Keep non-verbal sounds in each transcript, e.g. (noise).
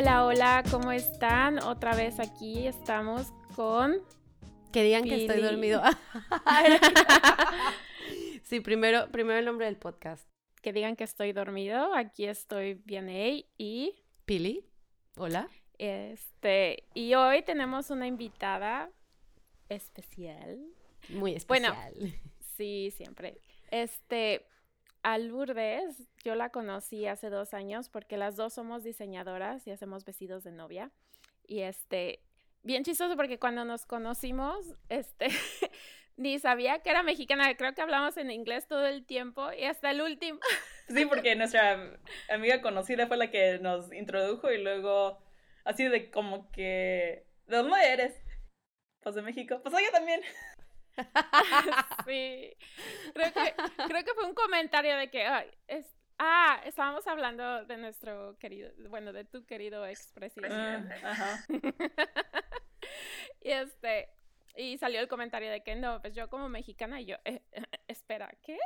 Hola, hola, ¿cómo están? Otra vez aquí estamos con... Que digan que estoy dormido. (laughs) sí, primero, primero el nombre del podcast. Que digan que estoy dormido. Aquí estoy Vianey y... Pili. Hola. Este, y hoy tenemos una invitada especial. Muy especial. Bueno, sí, siempre. Este, a Lourdes, yo la conocí hace dos años porque las dos somos diseñadoras y hacemos vestidos de novia. Y este, bien chistoso porque cuando nos conocimos, este, (laughs) ni sabía que era mexicana. Creo que hablamos en inglés todo el tiempo y hasta el último. Sí, (laughs) porque nuestra amiga conocida fue la que nos introdujo y luego, así de como que, ¿de dónde eres? Pues de México. Pues yo también. (laughs) sí. Creo que, creo que fue un comentario de que, es, ah, estábamos hablando de nuestro querido, bueno, de tu querido expresidente. Ah, (laughs) y este, y salió el comentario de que no, pues yo como mexicana, y yo, eh, eh, espera, ¿qué?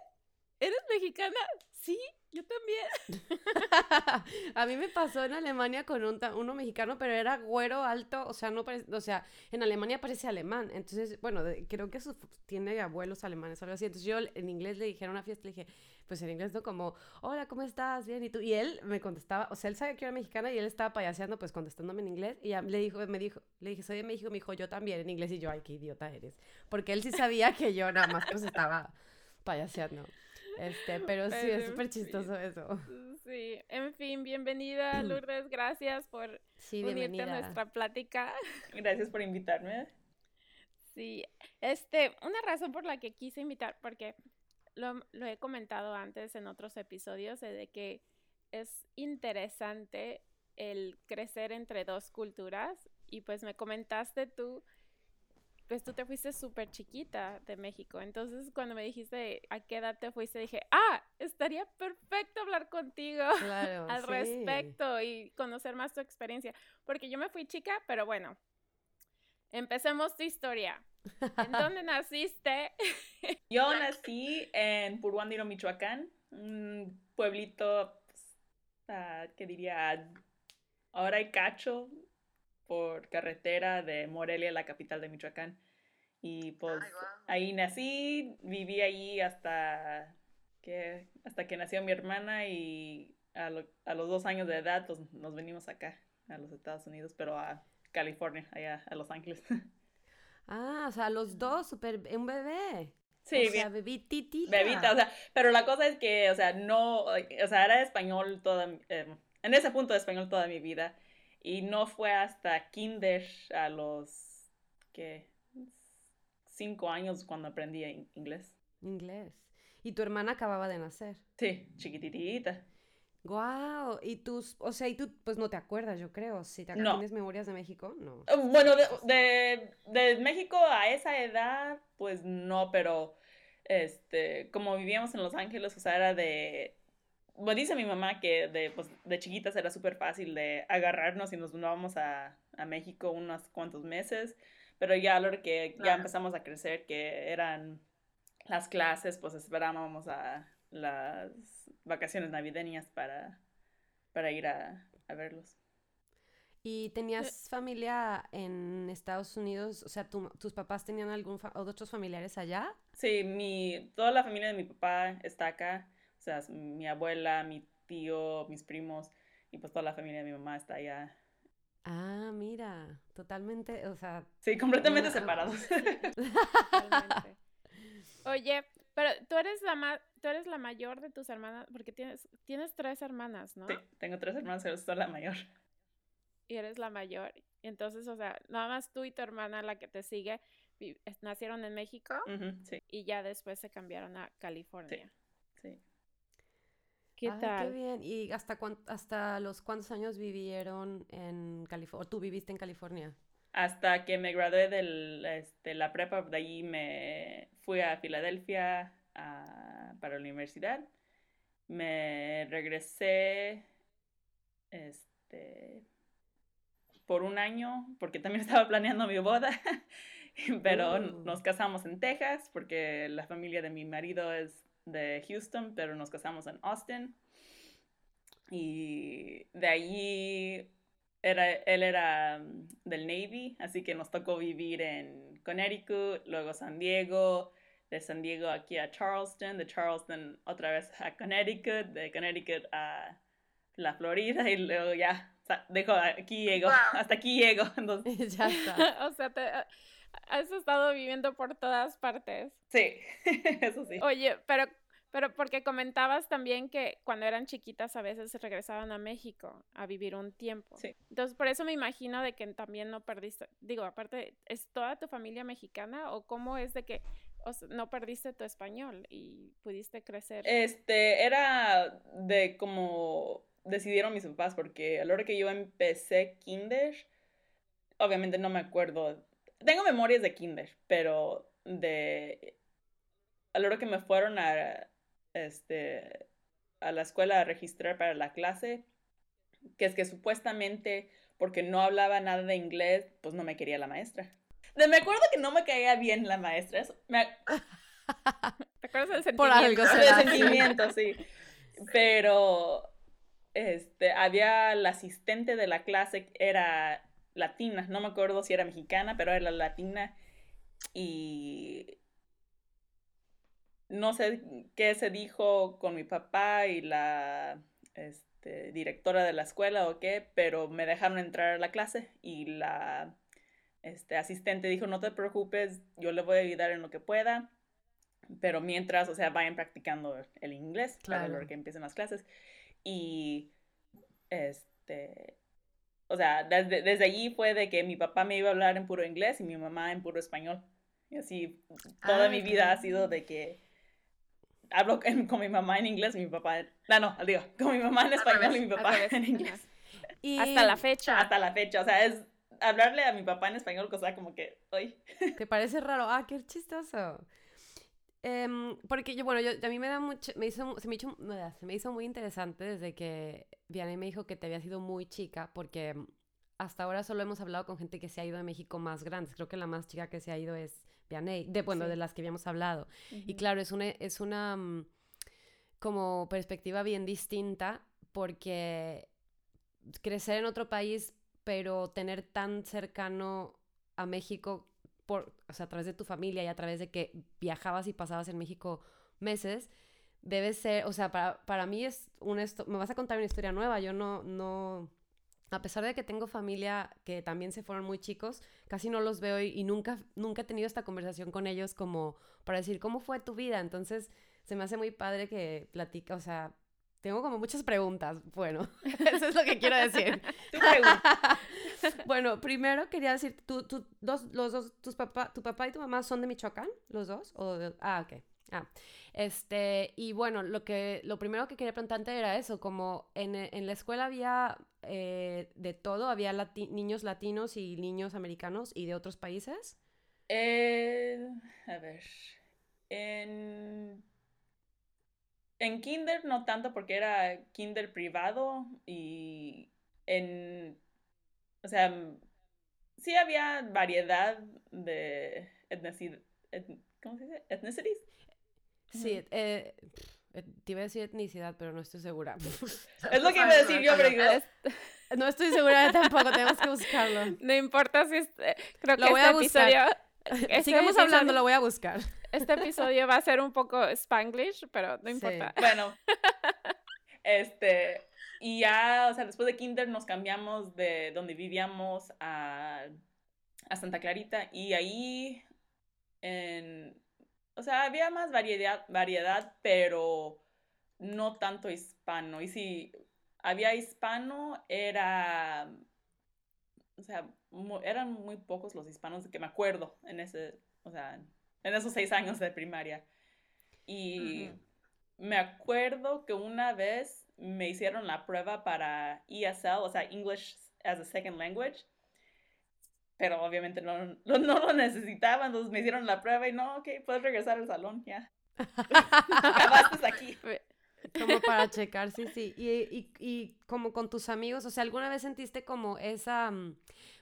¿Eres mexicana? Sí, yo también. (laughs) a mí me pasó en Alemania con un, uno mexicano, pero era güero alto, o sea, no o sea, en Alemania parece alemán. Entonces, bueno, creo que tiene abuelos alemanes algo así. Entonces yo en inglés le dije a una fiesta, le dije, pues en inglés no como, hola, ¿cómo estás? Bien, ¿y tú? Y él me contestaba, o sea, él sabía que era mexicana y él estaba payaseando, pues contestándome en inglés. Y le dijo, me dijo, le dije, soy de México, me dijo, yo también en inglés. Y yo, ay, qué idiota eres. Porque él sí sabía que yo nada más pues estaba payaseando. Este, pero sí, es súper chistoso eso. Sí, en fin, bienvenida (clears throat) Lourdes, gracias por unirte a nuestra plática. (laughs) Gracias por invitarme. Sí, este, una razón por la que quise invitar, porque lo, lo he comentado antes en otros episodios, de que es interesante el crecer entre dos culturas y pues me comentaste tú pues tú te fuiste súper chiquita de México. Entonces, cuando me dijiste a qué edad te fuiste, dije, ah, estaría perfecto hablar contigo (laughs) al respecto y conocer más tu experiencia. Porque yo me fui chica, pero bueno, empecemos tu historia. ¿En (laughs) dónde naciste? (laughs) yo nací en Puruándiro, Michoacán, un pueblito, pues, ah, que diría, ahora hay cacho, por carretera de Morelia, la capital de Michoacán. Y pues ahí nací, viví ahí hasta que, hasta que nació mi hermana y a, los dos años de edad pues, nos venimos acá, a los Estados Unidos, pero a California, allá a Los Ángeles. (laughs) Ah, o sea, los dos, super, un bebé. Sí, o sea, bebitita. Bebita, o sea, pero la cosa es que, o sea, no, o sea, era español toda, em, en ese punto de español toda mi vida. Y no fue hasta kinder a los, ¿qué? Cinco años cuando aprendí inglés. Inglés. ¿Y tu hermana acababa de nacer? Sí, chiquititita. Wow, y tus, o sea, y tú pues no te acuerdas, yo creo, si te tienes memorias de México, no. Bueno, de, de, México a esa edad, pues no, pero este, como vivíamos en Los Ángeles, o sea, era de, bueno, dice mi mamá que de, pues, de chiquitas era súper fácil de agarrarnos y nos mudábamos a, a, México unos cuantos meses, pero ya a lo que ya empezamos a crecer, que eran las clases, pues esperábamos a las vacaciones navideñas para, para ir a, a verlos. ¿Y tenías familia en Estados Unidos? O sea, ¿tus papás tenían algún otros familiares allá? Sí, mi, toda la familia de mi papá está acá. O sea, mi abuela, mi tío, mis primos y pues toda la familia de mi mamá está allá. Ah, mira, totalmente, o sea... Sí, completamente separados. Oye, pero tú eres la tú eres la mayor de tus hermanas, porque tienes, tienes tres hermanas, ¿no? Sí, tengo tres hermanas, pero soy la mayor. Y eres la mayor. Y entonces, o sea, nada más tú y tu hermana, la que te sigue, nacieron en México sí. y ya después se cambiaron a California. sí. ¿Qué tal? Qué bien. ¿Y hasta, hasta los cuántos años vivieron en California? ¿O tú viviste en California? Hasta que me gradué de este, la prepa, de ahí me fui a Filadelfia para la universidad. Me regresé este, por un año, porque también (laughs) estaba planeando mi boda, (laughs) pero uh. nos casamos en Texas, porque la familia de mi marido es de Houston, pero nos casamos en Austin. Y de allí era, él era mm, del Navy, así que nos tocó vivir en Connecticut, luego San Diego, de San Diego aquí a Charleston, de Charleston otra vez a Connecticut, de Connecticut a la Florida y luego ya, dejo, aquí llego, hasta aquí llego. (laughs) Entonces... (laughs) ya está. o sea, te, has estado viviendo por todas partes. Sí, (laughs) eso sí. Oye, pero pero porque comentabas también que cuando eran chiquitas a veces regresaban a México a vivir un tiempo. Sí. Entonces, por eso me imagino de que también no perdiste, digo, aparte, ¿es toda tu familia mexicana o cómo es de que no perdiste tu español y pudiste crecer? Este, era de como decidieron mis papás porque a la hora que yo empecé kinder, obviamente no me acuerdo, tengo memorias de kinder, pero de a la hora que me fueron a este, a la escuela a registrar para la clase, que es que supuestamente porque no hablaba nada de inglés, pues no me quería la maestra. Me acuerdo que no me caía bien la maestra. Me... ¿Te acuerdas del sentimiento? Por algo sentimiento, (laughs) sí. Pero este, había la asistente de la clase, era latina, no me acuerdo si era mexicana, pero era latina. Y no sé qué se dijo con mi papá y la este, directora de la escuela o qué, pero me dejaron entrar a la clase y la este, asistente dijo, no te preocupes, yo le voy a ayudar en lo que pueda, pero mientras, o sea, vayan practicando el inglés claro. lo que empiecen las clases. Y, este, o sea, desde, desde allí fue de que mi papá me iba a hablar en puro inglés y mi mamá en puro español. Y así, toda mi vida ha sido de que hablo con mi mamá en inglés y mi papá, no, no, digo, con mi mamá en español y mi papá (laughs) en inglés. Y hasta la fecha. Hasta la fecha, o sea, es hablarle a mi papá en español, cosa como que, hoy. ¿Te parece raro? Ah, qué chistoso. Em, porque yo, bueno, yo, a mí me da mucho, me hizo, se me hizo, se me hizo muy interesante desde que Vianney me dijo que te había sido muy chica, porque hasta ahora solo hemos hablado con gente que se ha ido a México más grandes. Creo que la más chica que se ha ido es de, bueno, de las que habíamos hablado. Y claro, es una, es una mm, como perspectiva bien distinta porque crecer en otro país, pero tener tan cercano a México por, o sea, a través de tu familia y a través de que viajabas y pasabas en México meses, debe ser, o sea, para, para mí es un esto, me vas a contar una historia nueva, yo no, no, a pesar de que tengo familia que también se fueron muy chicos, casi no los veo y, nunca, nunca he tenido esta conversación con ellos como para decir, ¿cómo fue tu vida? Entonces, se me hace muy padre que platica, o sea, tengo como muchas preguntas. Bueno, (laughs) eso es lo que quiero decir. (laughs) (laughs) bueno, primero quería decir, ¿tú, tú, dos, los dos, tus papá, tu papá y tu mamá son de Michoacán, los dos? ¿O ah, ok. Ah, este, y bueno, lo que, lo primero que quería preguntarte era eso, como en, en la escuela había eh, de todo, había niños latinos y niños americanos y de otros países. Eh, a ver, en, en kinder no tanto porque era kinder privado y en, o sea, sí había variedad de etnicidad, ¿cómo se dice? Ethnicities. Sí, eh, te iba a decir etnicidad, pero no estoy segura. (laughs) (laughs) es lo que iba a decir yo, pero (laughs) No estoy segura de tampoco, tenemos que buscarlo. No importa si es, eh, creo que lo voy este a buscar. episodio... Este Sigamos hablando, lo voy a buscar. Este episodio va a ser un poco spanglish, pero no importa. Bueno, este, y ya, o sea, después de kinder nos cambiamos de donde vivíamos a, a Santa Clarita y ahí en, o sea, había más variedad, variedad, pero no tanto hispano. Y si había hispano, era, o sea, eran muy pocos los hispanos de que me acuerdo en ese, o sea, en esos seis años de primaria. Y me acuerdo que una vez me hicieron la prueba para ESL, o sea, English as a Second Language, pero obviamente no, no, lo necesitaba, entonces me hicieron la prueba y no, ok, puedes regresar al salón, ya. Acabaste aquí. (laughs) Como para checar, sí, sí. Y, y, y, como con tus amigos, o sea, ¿alguna vez sentiste como esa... Mm,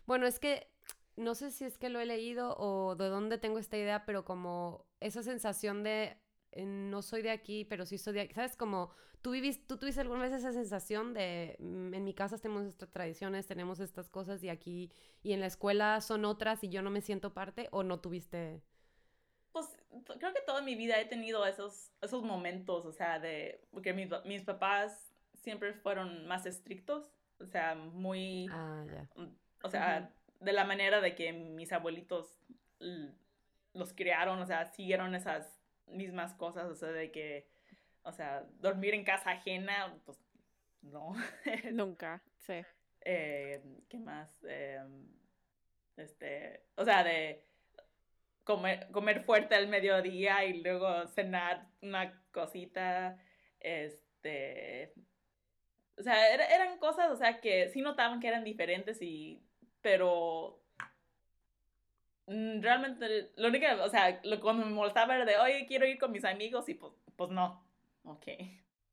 bueno, es que no sé si es que lo he leído o de dónde tengo esta idea, pero como esa sensación de eh, no soy de aquí, pero sí soy de aquí. ¿Sabes? Como tú viviste, tú tuviste alguna vez esa sensación de, mm, en mi casa tenemos estas tradiciones, tenemos estas cosas y aquí, y en la escuela son otras y yo no me siento parte, o no tuviste... Pues creo que toda mi vida he tenido esos, esos momentos, o sea, de, porque mis, mis papás siempre fueron más estrictos, o sea, muy... Ah. Mm, o sea, de la manera de que mis abuelitos los criaron, o sea, siguieron esas mismas cosas, o sea, de que, o sea, dormir en casa ajena, pues no. (laughs) Nunca, sí. Eh, ¿Qué más? Eh, este, o sea, de comer, comer fuerte al mediodía y luego cenar una cosita, este, o sea, eran cosas, o sea, que sí notaban que eran diferentes y, pero Mm, realmente lo único, o sea, lo, cuando me molestaba era de, oye, quiero ir con mis amigos y pues, pues no. Ok.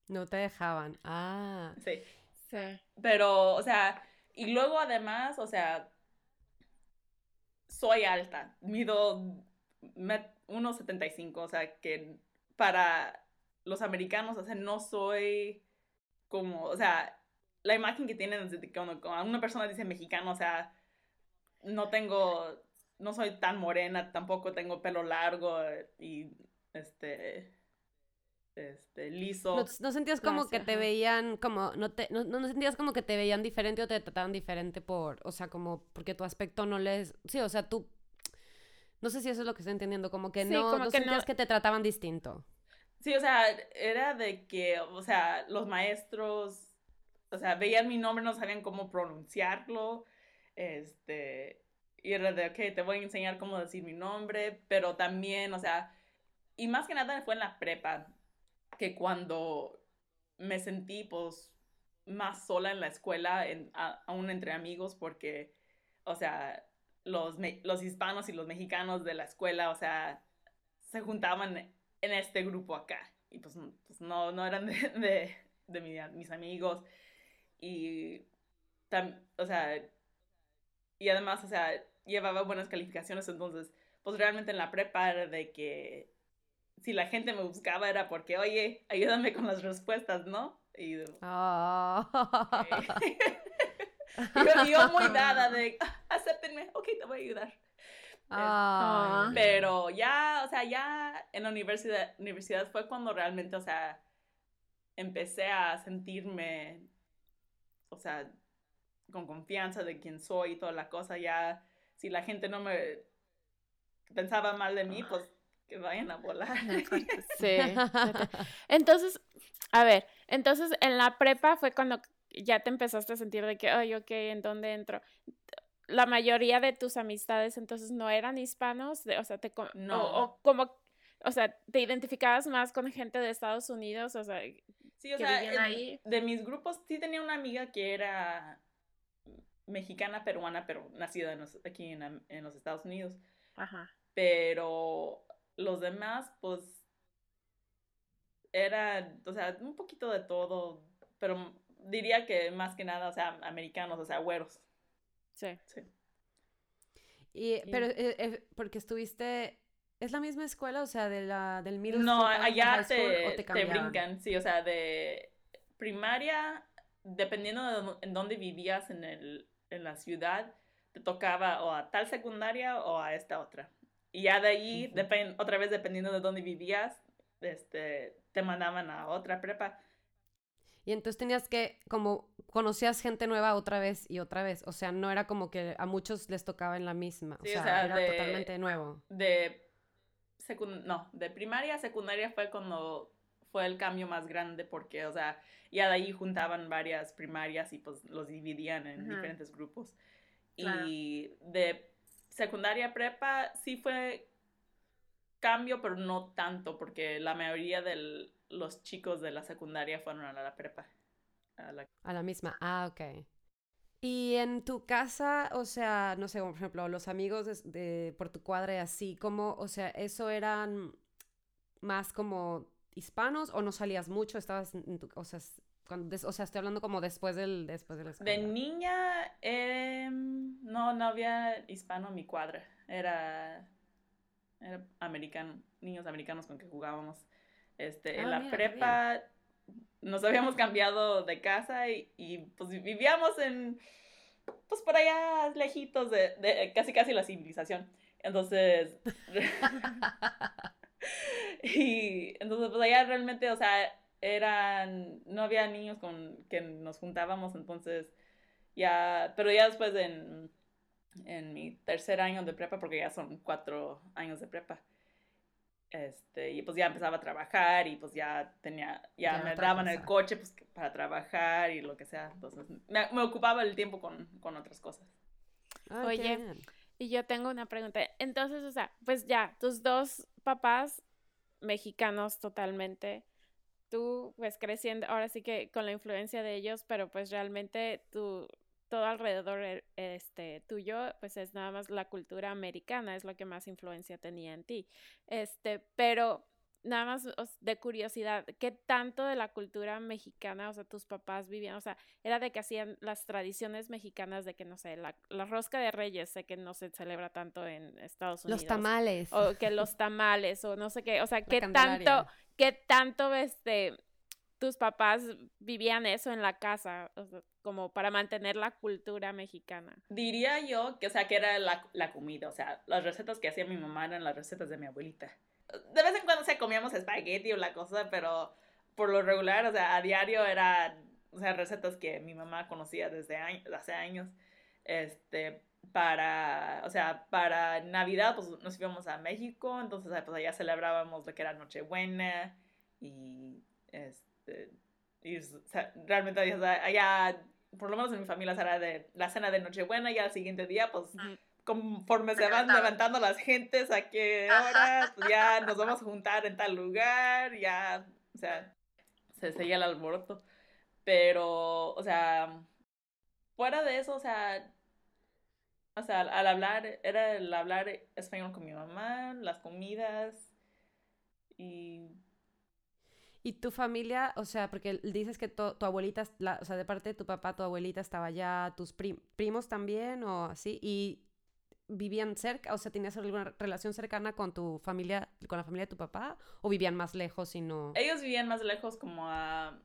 No te dejaban. Ah. Sí. Sí. Pero, o sea, y luego además, o sea, soy alta, mido 1,75, o sea, que para los americanos, o sea, no soy como, o sea, la imagen que tienen cuando, cuando una persona dice mexicano, o sea, no tengo no soy tan morena, tampoco tengo pelo largo y este este liso. No, sentías como que te veían como no te no, no, sentías como que te veían diferente o te trataban diferente por, o sea, como porque tu aspecto no les Sí, o sea, tú no sé si eso es lo que estoy entendiendo, como que no como que sentías que te trataban distinto. Sí, o sea, era de que, o sea, los maestros, o sea, veían mi nombre, no sabían cómo pronunciarlo. Este, y era de, ok, te voy a enseñar cómo decir mi nombre, pero también, o sea, y más que nada fue en la prepa, que cuando me sentí, pues, más sola en la escuela, aún entre amigos, porque, o sea, los, los hispanos y los mexicanos de la escuela, o sea, se juntaban en este grupo acá. Y pues, pues no, no eran (laughs) de, de, mis amigos. Y, o sea, y además, o sea, llevaba buenas calificaciones, entonces, pues realmente en la prepa era de que si la gente me buscaba era porque, oye, ayúdame con las respuestas, ¿no? Y oh. (laughs) yo, muy (laughs) dada de, acéptenme, ok, te voy a ayudar. Ah. Pero ya, o sea, ya en la universidad, universidad fue cuando realmente, o sea, empecé a sentirme, o sea, con confianza de quién soy y toda la cosa, ya si la gente no me pensaba mal de mí, pues que vayan a volar. (laughs) Sí. (laughs) Entonces, a ver, entonces en la prepa fue cuando ya te empezaste a sentir de que, ay, ok, ¿en dónde entro? La mayoría de tus amistades entonces no eran hispanos, o sea, te... No. O, como, o sea, te identificabas más con gente de Estados Unidos, o sea... Sí, o sea, ahí. de mis grupos sí tenía una amiga que era mexicana peruana, pero nacida en aquí en, en, los Estados Unidos. Ajá. Pero los demás, pues, era, o sea, un poquito de todo, pero diría que más que nada, o sea, americanos, o sea, güeros. Sí. Sí. Y, pero, eh, eh, porque estuviste, ¿es la misma escuela, o sea, de la, del middle No, allá te, te, te brincan, sí, o sea, de primaria, dependiendo de en dónde vivías en el, en la ciudad, te tocaba o a tal secundaria o a esta otra. Y ya de ahí, otra vez dependiendo de dónde vivías, este, te mandaban a otra prepa. Y entonces tenías que, como, conocías gente nueva otra vez y otra vez. O sea, no era como que a muchos les tocaba en la misma. o, sea, era totalmente nuevo. De no, de primaria a secundaria fue cuando fue el cambio más grande porque, o sea, ya de ahí juntaban varias primarias y pues los dividían en diferentes grupos. Y de secundaria prepa sí fue cambio, pero no tanto, porque la mayoría de los chicos de la secundaria fueron a la prepa. A la, misma, ah, ok. Y en tu casa, o sea, no sé, por ejemplo, los amigos de, por tu cuadra y así, como, o sea, eso eran más como hispanos o no salías mucho? ¿Estabas en tu, o sea, cuando, o sea, estoy hablando como después del después de la escuela. De niña, em, no, no había hispano en mi cuadra. Era, era americano, niños americanos con que jugábamos. Este, en Ah, la mira, prepa nos habíamos cambiado de casa y, y, pues vivíamos en, pues por allá lejitos de, de casi casi la civilización. Entonces, (laughs) (laughs) y entonces pues allá realmente, o sea, eran, no había niños con que nos juntábamos, entonces ya, pero ya después en, en mi tercer año de prepa, porque ya son cuatro años de prepa, este, y pues ya empezaba a trabajar y pues ya tenía, ya, Ya me daban el cosa. coche pues, para trabajar y lo que sea, entonces me, me ocupaba el tiempo con, con otras cosas. Qué Oye, bien. Y yo tengo una pregunta. Entonces, o sea, pues ya, tus dos papás mexicanos totalmente. Tú, pues creciendo, ahora sí que con la influencia de ellos, pero pues realmente tu, todo alrededor e- este, tuyo, pues es nada más la cultura americana, es lo que más influencia tenía en ti. Este, pero nada más de curiosidad, ¿qué tanto de la cultura mexicana, o sea, tus papás vivían, o sea, era de que hacían las tradiciones mexicanas de que, no sé, la, la rosca de reyes, sé que no se celebra tanto en Estados Unidos. Los tamales. O que los tamales, o no sé qué, o sea, (laughs) ¿qué tanto, qué tanto, este, tus papás vivían eso en la casa, como para mantener la cultura mexicana? Diría yo que, o sea, que era la, la comida, o sea, las recetas que hacía mi mamá eran las recetas de mi abuelita. De vez en cuando, o comíamos espagueti o la cosa, pero por lo regular, o sea, a diario era, o sea, recetas que mi mamá conocía desde años, hace años, este, para, o sea, para Navidad, pues nos íbamos a México, entonces, pues allá celebrábamos lo que era Nochebuena y, este, y, o sea, realmente allá, allá, por lo menos en mi familia, era de la cena de Nochebuena y al siguiente día, pues, conforme se van levantando las gentes, a qué hora, pues ya (laughs) nos vamos a juntar en tal lugar, ya, o sea, se seguía el alboroto. Pero, o sea, fuera de eso, o sea, o sea, al, al hablar, era el hablar español con mi mamá, las comidas y ¿Y tu familia, o sea, porque dices que tu abuelita, la- o sea, de parte de tu papá, tu abuelita estaba allá, tus prim- primos también o así, y vivían cerca, o sea, ¿tenías alguna relación cercana con tu familia, con la familia de tu papá, o vivían más lejos y no? ellos vivían más lejos como a...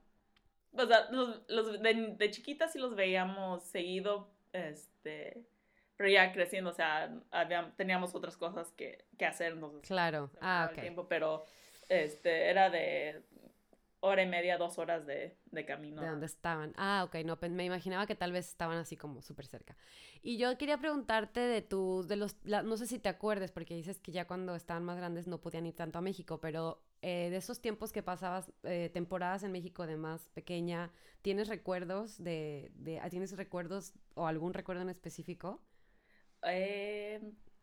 O sea, los, los de, de chiquitas sí los veíamos seguido, este, pero ya creciendo, o sea, había- teníamos otras cosas que, que hacer, entonces Claro, ah, ok. tiempo, pero este, era de hora y media, dos horas de, de camino. De dónde estaban. Ah, ok, no, pe- me imaginaba que tal vez estaban así como súper cerca. Y yo quería preguntarte de tus, de los, la- no sé si te acuerdes, porque dices que ya cuando estaban más grandes no podían ir tanto a México, pero eh, de esos tiempos que pasabas, eh, temporadas en México de más pequeña, ¿tienes recuerdos de, de, ¿tienes recuerdos o algún recuerdo en específico? Eh,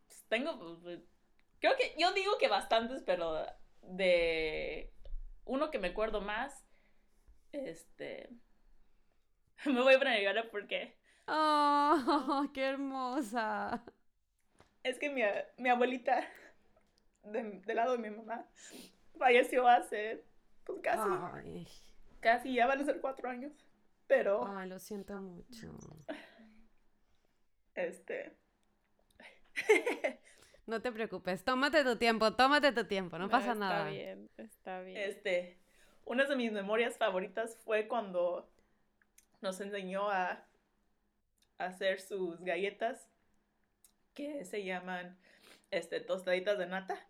pues, tengo, pues, creo que, yo digo que bastantes, pero de uno que me acuerdo más, este, (laughs) me voy a poner porque ¡Oh, (laughs) qué hermosa! es que mi, mi abuelita, de- del lado de mi mamá, falleció hace, pues casi, Ay, casi ya van a ser cuatro años, pero, ay, lo siento mucho. (laughs) este, (laughs) No te preocupes, tómate tu tiempo, tómate tu tiempo, no, pasa está nada. bien, está bien. Este, una de mis memorias favoritas fue cuando nos enseñó a, a hacer sus galletas que se llaman este, tostaditas de nata.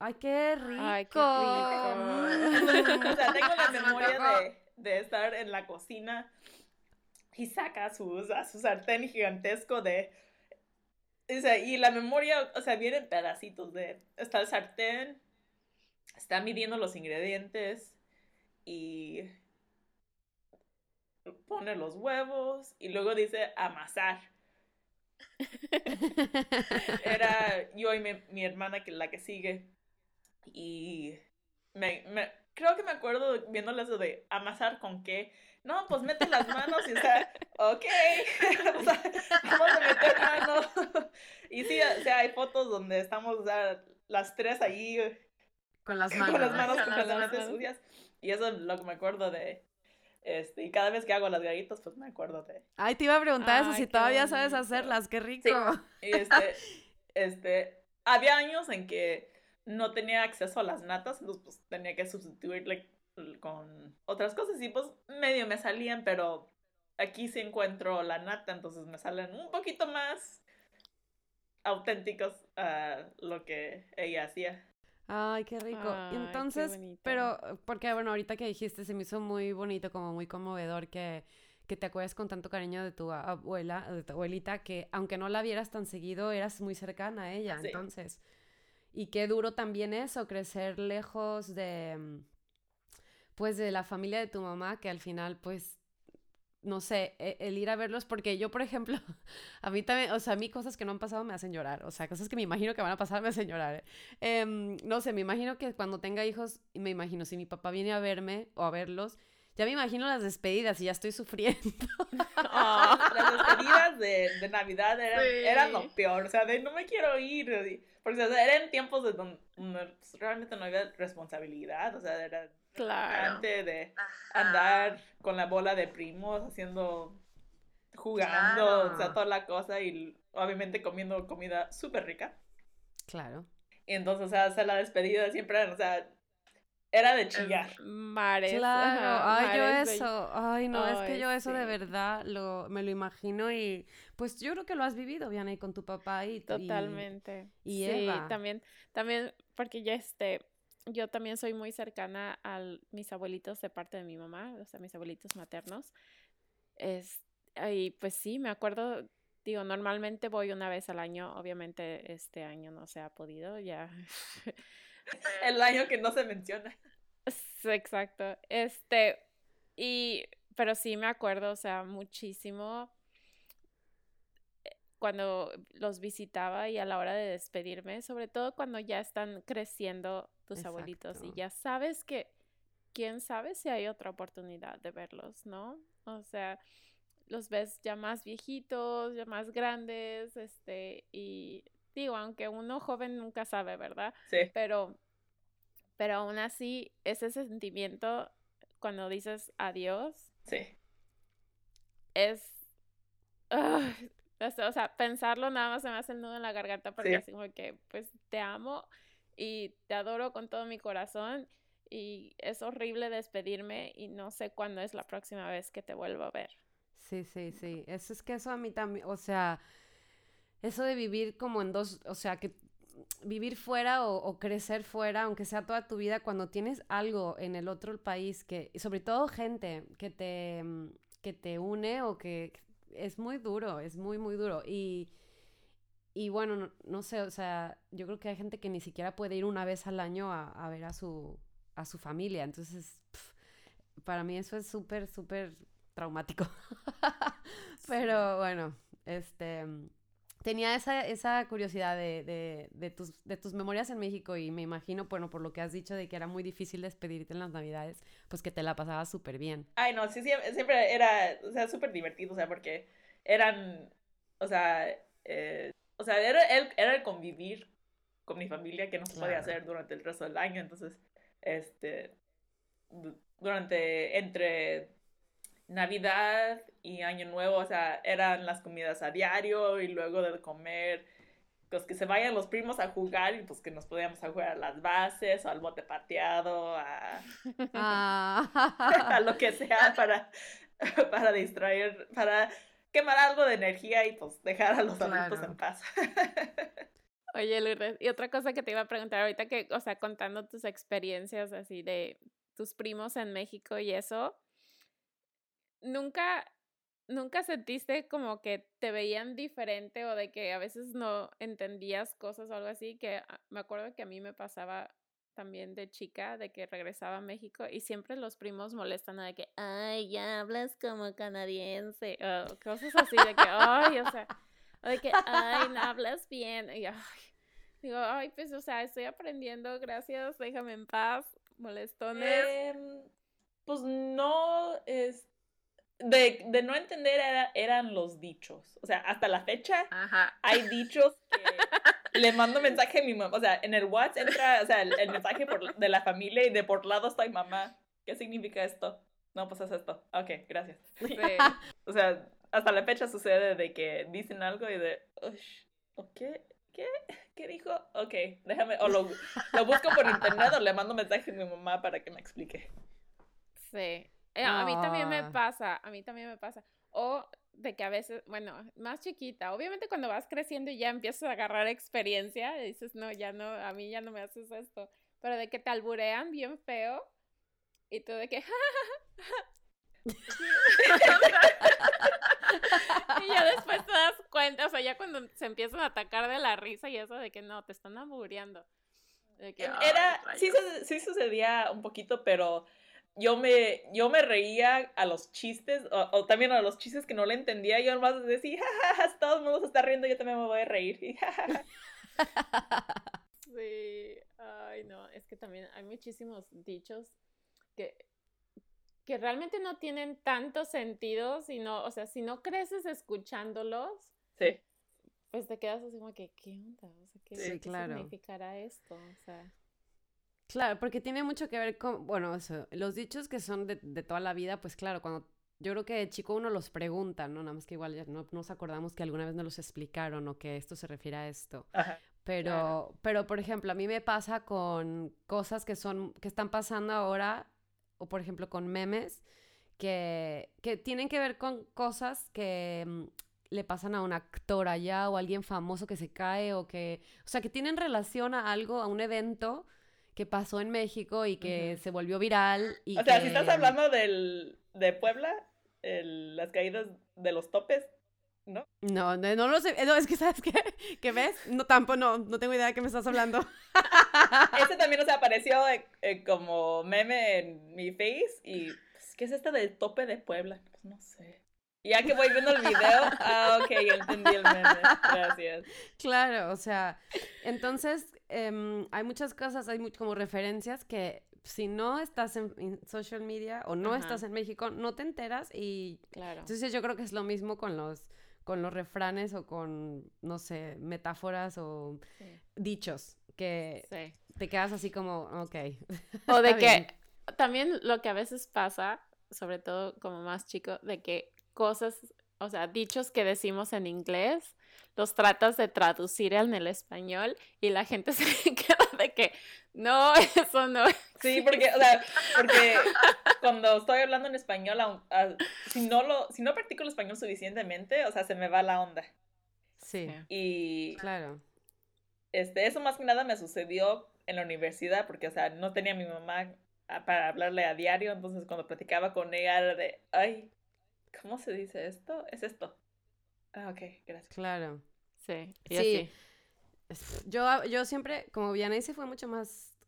Ay, qué rico. Ay, qué o sea, tengo la (laughs) memoria de, de estar en la cocina y saca sus, a su sartén gigantesco de... o sea, y la memoria, o sea, viene en pedacitos de... Está el sartén, está midiendo los ingredientes y pone los huevos y luego dice amasar. (laughs) Era yo y mi, mi hermana que la que sigue y me, me- creo que me acuerdo viéndole eso de amasar con qué. No, pues mete las manos y o sea, ok, (laughs) o sea, vamos a meter manos. (laughs) y sí, o sea, hay fotos donde estamos, o sea, las tres ahí Con las (laughs) con manos. las manos Con las completamente manos. sucias. Y eso es lo que me acuerdo de, este, y cada vez que hago las galletas, pues me acuerdo de, Ay, te iba a preguntar eso, si todavía sabes hacerlas, qué rico. Sí. Y este, este, había años en que no tenía acceso a las natas, entonces pues tenía que sustituirle con otras cosas y pues medio me salían, pero aquí sí encuentro la nata, entonces me salen un poquito más auténticos a lo que ella hacía. Ay, qué rico. Entonces, pero, porque bueno, ahorita que dijiste, se me hizo muy bonito, como muy conmovedor que, que te acuerdas con tanto cariño de tu abuela, de tu abuelita, que aunque no la vieras tan seguido, eras muy cercana a ella. Entonces, y qué duro también eso, crecer lejos de, pues, de la familia de tu mamá, que al final, pues, no sé, e, el ir a verlos, porque yo, por ejemplo, (laughs) a mí también, o sea, a mí cosas que no han pasado me hacen llorar, o sea, cosas que me imagino que van a pasar me hacen llorar. ¿eh? Em, no sé, me imagino que cuando tenga hijos, me imagino, si mi papá viene a verme o a verlos, ya me imagino las despedidas y ya estoy sufriendo. (laughs) las despedidas de, Navidad eran, lo peor, o sea, de no me quiero ir, porque eran tiempos de donde realmente no había responsabilidad, o sea, era Claro. Antes de andar con la bola de primos, haciendo, jugando, o sea, toda la cosa y obviamente comiendo comida súper rica. Claro. Y entonces, o sea, hacer la despedida siempre, o sea, era de chillar. Mares. Claro, ay, yo eso, ay, no, es que yo eso de verdad lo, me lo imagino y pues yo creo que lo has vivido, Vianney, con tu papá y Totalmente. Y, y sí, también, también, porque ya este, yo también soy muy cercana a mis abuelitos de parte de mi mamá, o sea, mis abuelitos maternos. Es, y pues sí, me acuerdo, digo, normalmente voy una vez al año, obviamente este año no se ha podido, ya. (laughs) El año que no se menciona. Exacto. Este, y, pero sí me acuerdo, o sea, muchísimo cuando los visitaba y a la hora de despedirme, sobre todo cuando ya están creciendo tus abuelitos y ya sabes que, quién sabe si hay otra oportunidad de verlos, ¿no? O sea, los ves ya más viejitos, ya más grandes, este, y digo, aunque uno joven nunca sabe, ¿verdad? Sí. Pero, pero aún así, ese sentimiento cuando dices adiós. Sí. Es o sea, pensarlo nada más se me hace el nudo en la garganta porque así como que, pues, te amo y te adoro con todo mi corazón y es horrible despedirme y no sé cuándo es la próxima vez que te vuelvo a ver. Sí, sí, sí. Eso es que eso a mí también, o sea, eso de vivir como en dos, o sea, que vivir fuera o, crecer fuera, aunque sea toda tu vida, cuando tienes algo en el otro país que, sobre todo gente que te, que te une o que es muy duro, es muy, muy duro. Y, y bueno, no, sé, o sea, yo creo que hay gente que ni siquiera puede ir una vez al año a, ver a su, a su familia. Entonces, para mí eso es súper, súper traumático. (laughs) Pero bueno, este tenía esa, esa curiosidad de, de, de, tus, de tus memorias en México y me imagino, bueno, por lo que has dicho de que era muy difícil despedirte en las Navidades, pues que te la pasabas súper bien. Ay, no, sí, siempre era, o sea, súper divertido, o sea, porque eran, o sea, eh, o sea, era el, era el convivir con mi familia que no se podía hacer durante el resto del año, entonces, este, durante, entre Navidad y Año Nuevo, o sea, eran las comidas a diario y luego de comer, pues que se vayan los primos a jugar y pues que nos podíamos jugar a las bases o al bote pateado, a, ah. (laughs) a lo que sea para, (laughs) para distraer, para quemar algo de energía y pues dejar a los adultos en paz. (laughs) Oye, Lourdes, y otra cosa que te iba a preguntar ahorita que, o sea, contando tus experiencias así de tus primos en México y eso, nunca, nunca sentiste como que te veían diferente o de que a veces no entendías cosas o algo así, que ah, me acuerdo que a mí me pasaba también de chica, de que regresaba a México y siempre los primos molestan de que, ay, ya hablas como canadiense, o cosas así, de que, ay, o sea, o de que, ay, no hablas bien, y ay, digo, ay, pues, o sea, estoy aprendiendo, gracias, déjame en paz, molestones. Em, pues no, es, de, de no entender era, eran los dichos. O sea, hasta la fecha hay dichos que le mando mensaje a mi mamá. O sea, en el WhatsApp entra o sea, el, mensaje por, de la familia y de por lado estoy mamá. ¿Qué significa esto? No, pues es esto. Ok, gracias. (laughs) o sea, hasta la fecha sucede de que dicen algo y de, ¿o qué? ¿qué? ¿Qué dijo? Ok, déjame, o lo, lo busco por internet o le mando mensaje a mi mamá para que me explique. Sí. Eh, a mí también me Ah. pasa, a mí también me pasa. O de que a veces, bueno, más chiquita, obviamente cuando vas creciendo y ya empiezas a agarrar experiencia, dices, no, ya no, a mí ya no me haces esto. Pero de que te alburean bien feo y tú de que, (laughs) y ya después te das cuenta, o sea, ya cuando se empiezan a atacar de la risa y eso de que no, te están albureando. De que, "Ay, Era, sí, rayos". su- sí sucedía un poquito, pero yo me, yo me reía a los chistes, o, o también a los chistes que no le entendía, yo nomás decía, jajaja, todo el mundo se está riendo, yo también me voy a reír. y. (laughs) Sí, ay no, es que también hay muchísimos dichos que, que realmente no tienen tanto sentido, sino, o sea, si no creces escuchándolos, Sí. pues te quedas así como que, ¿qué onda? O sea, ¿qué, Sí, qué claro. significará esto? O sea, Claro, porque tiene mucho que ver con, bueno, eso, los dichos que son de, de toda la vida, pues claro, cuando yo creo que de chico uno los pregunta, ¿no? Nada más que igual ya no nos acordamos que alguna vez nos los explicaron o que esto se refiere a esto. Ajá. Pero, Claro. pero por ejemplo, a mí me pasa con cosas que son, que están pasando ahora, o por ejemplo con memes, que, que tienen que ver con cosas que mm, le pasan a un actor allá o a alguien famoso que se cae o que, o sea, que tienen relación a algo, a un evento que pasó en México y que se volvió viral. Y O sea, que- si estás hablando del, de Puebla, el- las caídas de los topes, ¿no? No, no, no lo sé. No, es que, ¿sabes qué? (laughs) ¿Qué ves? No, tampoco, no, no tengo idea de qué me estás hablando. (laughs) Ese también, o sea, apareció eh, eh, como meme en mi face y, pues, ¿qué es este del tope de Puebla? Pues no sé. Ya que voy viendo el video, ah, ok, ya entendí el meme, gracias. (laughs) Claro, o sea, entonces em, hay muchas cosas, hay como referencias que si no estás en, en social media o no Ajá. estás en México, no te enteras y claro. entonces yo creo que es lo mismo con los con los refranes o con, no sé, metáforas o Sí. dichos que Sí. te quedas así como, ok. (laughs) O de que bien. también lo que a veces pasa, sobre todo como más chico, de que cosas, o sea, dichos que decimos en inglés, los tratas de traducir en el español y la gente (laughs) se queda de que no, eso no. Sí, porque, o sea, porque cuando estoy hablando en español, aun- ah, si, no lo, si no practico el español suficientemente, o sea, se me va la onda. Sí, Y claro. este, eso más que nada me sucedió en la universidad, porque, o sea, no tenía a mi mamá ah, para hablarle a diario, entonces cuando platicaba con ella era de, ay, ¿cómo se dice esto? Es esto. Ah, ok, gracias. Claro. Sí, y Sí. así. Es- Yo, yo siempre, como Vianey fue mucho más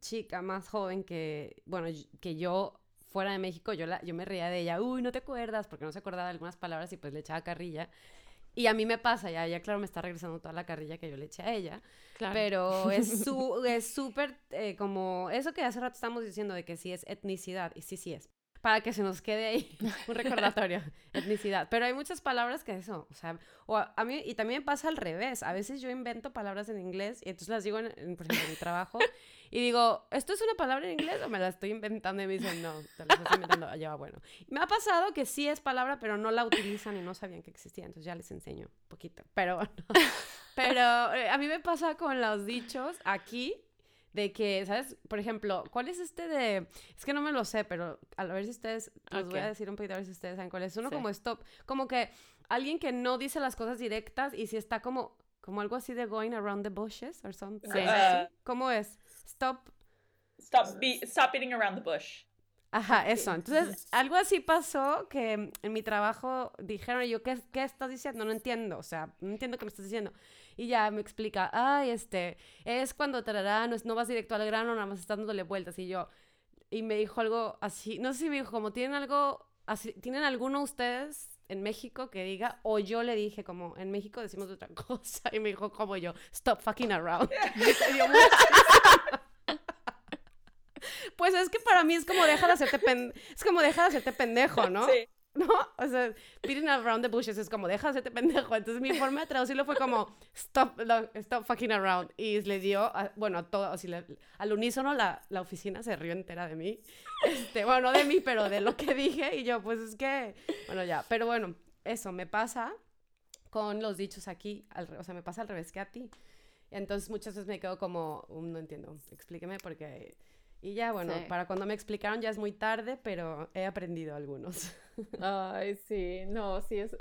chica, más joven que, bueno, que yo fuera de México, yo, la, yo me reía de ella, uy, no te acuerdas, porque no se acordaba de algunas palabras y pues le echaba carrilla. Y a mí me pasa, ya, ya claro, me está regresando toda la carrilla que yo le eché a ella, Claro. pero es su, (laughs) es súper eh, como eso que hace rato estamos diciendo de que sí es etnicidad, y sí, sí es. Para que se nos quede ahí (laughs) un recordatorio, etnicidad. Pero hay muchas palabras que eso, o sea, o a, a mí, y también pasa al revés. A veces yo invento palabras en inglés y entonces las digo, en, en, por ejemplo, en mi trabajo y digo, ¿esto es una palabra en inglés o me la estoy inventando? Y me dicen, no, te la estás inventando. Ah, Ya va, bueno. Y me ha pasado que sí es palabra, pero no la utilizan y no sabían que existía. Entonces ya les enseño un poquito. Pero bueno. (laughs) Pero eh, a mí me pasa con los dichos aquí de que, ¿sabes? Por ejemplo, ¿cuál es este de...? Es que no me lo sé, pero a ver si ustedes... Los voy a decir un poquito a ver si ustedes saben cuál es. Uno Sí. como stop. Como que alguien que no dice las cosas directas y si está como... Como algo así de going around the bushes or something. Sí. así. ¿Cómo es? Stop. Stop, be, stop beating around the bush. Ajá, eso. Entonces, algo así pasó que en mi trabajo dijeron, yo, ¿qué, ¿qué estás diciendo? No entiendo, o sea, no entiendo qué me estás diciendo. Y ya me explica, ay, este, es cuando tarará, no, es- no vas directo al grano, nada más estás dándole vueltas. Y yo, y me dijo algo así, no sé si me dijo, como tienen algo, así, ¿tienen alguno ustedes en México que diga? O yo le dije, como, en México decimos otra (laughs) cosa. Y me dijo, como yo, stop fucking around. (laughs) (laughs) Pues es que para mí es como deja de hacerte pen... es como deja de hacerte pendejo, ¿no? Sí. (laughs) ¿No? O sea, beating around the bushes es como deja de pendejo. Entonces mi forma de traducirlo fue como stop, stop fucking around. Y le dio, a- bueno, a todo, le- al unísono la, la oficina se rió entera de mí. Este, bueno, no de mí, pero de lo que dije. Y yo, pues es que, bueno, ya. Pero bueno, eso me pasa con los dichos aquí, al, o sea, me pasa al revés que a ti. Entonces muchas veces me quedo como, um, no entiendo, explíqueme porque... Y ya, bueno, para cuando me explicaron ya es muy tarde, pero he aprendido algunos. Ay, sí, no, sí es...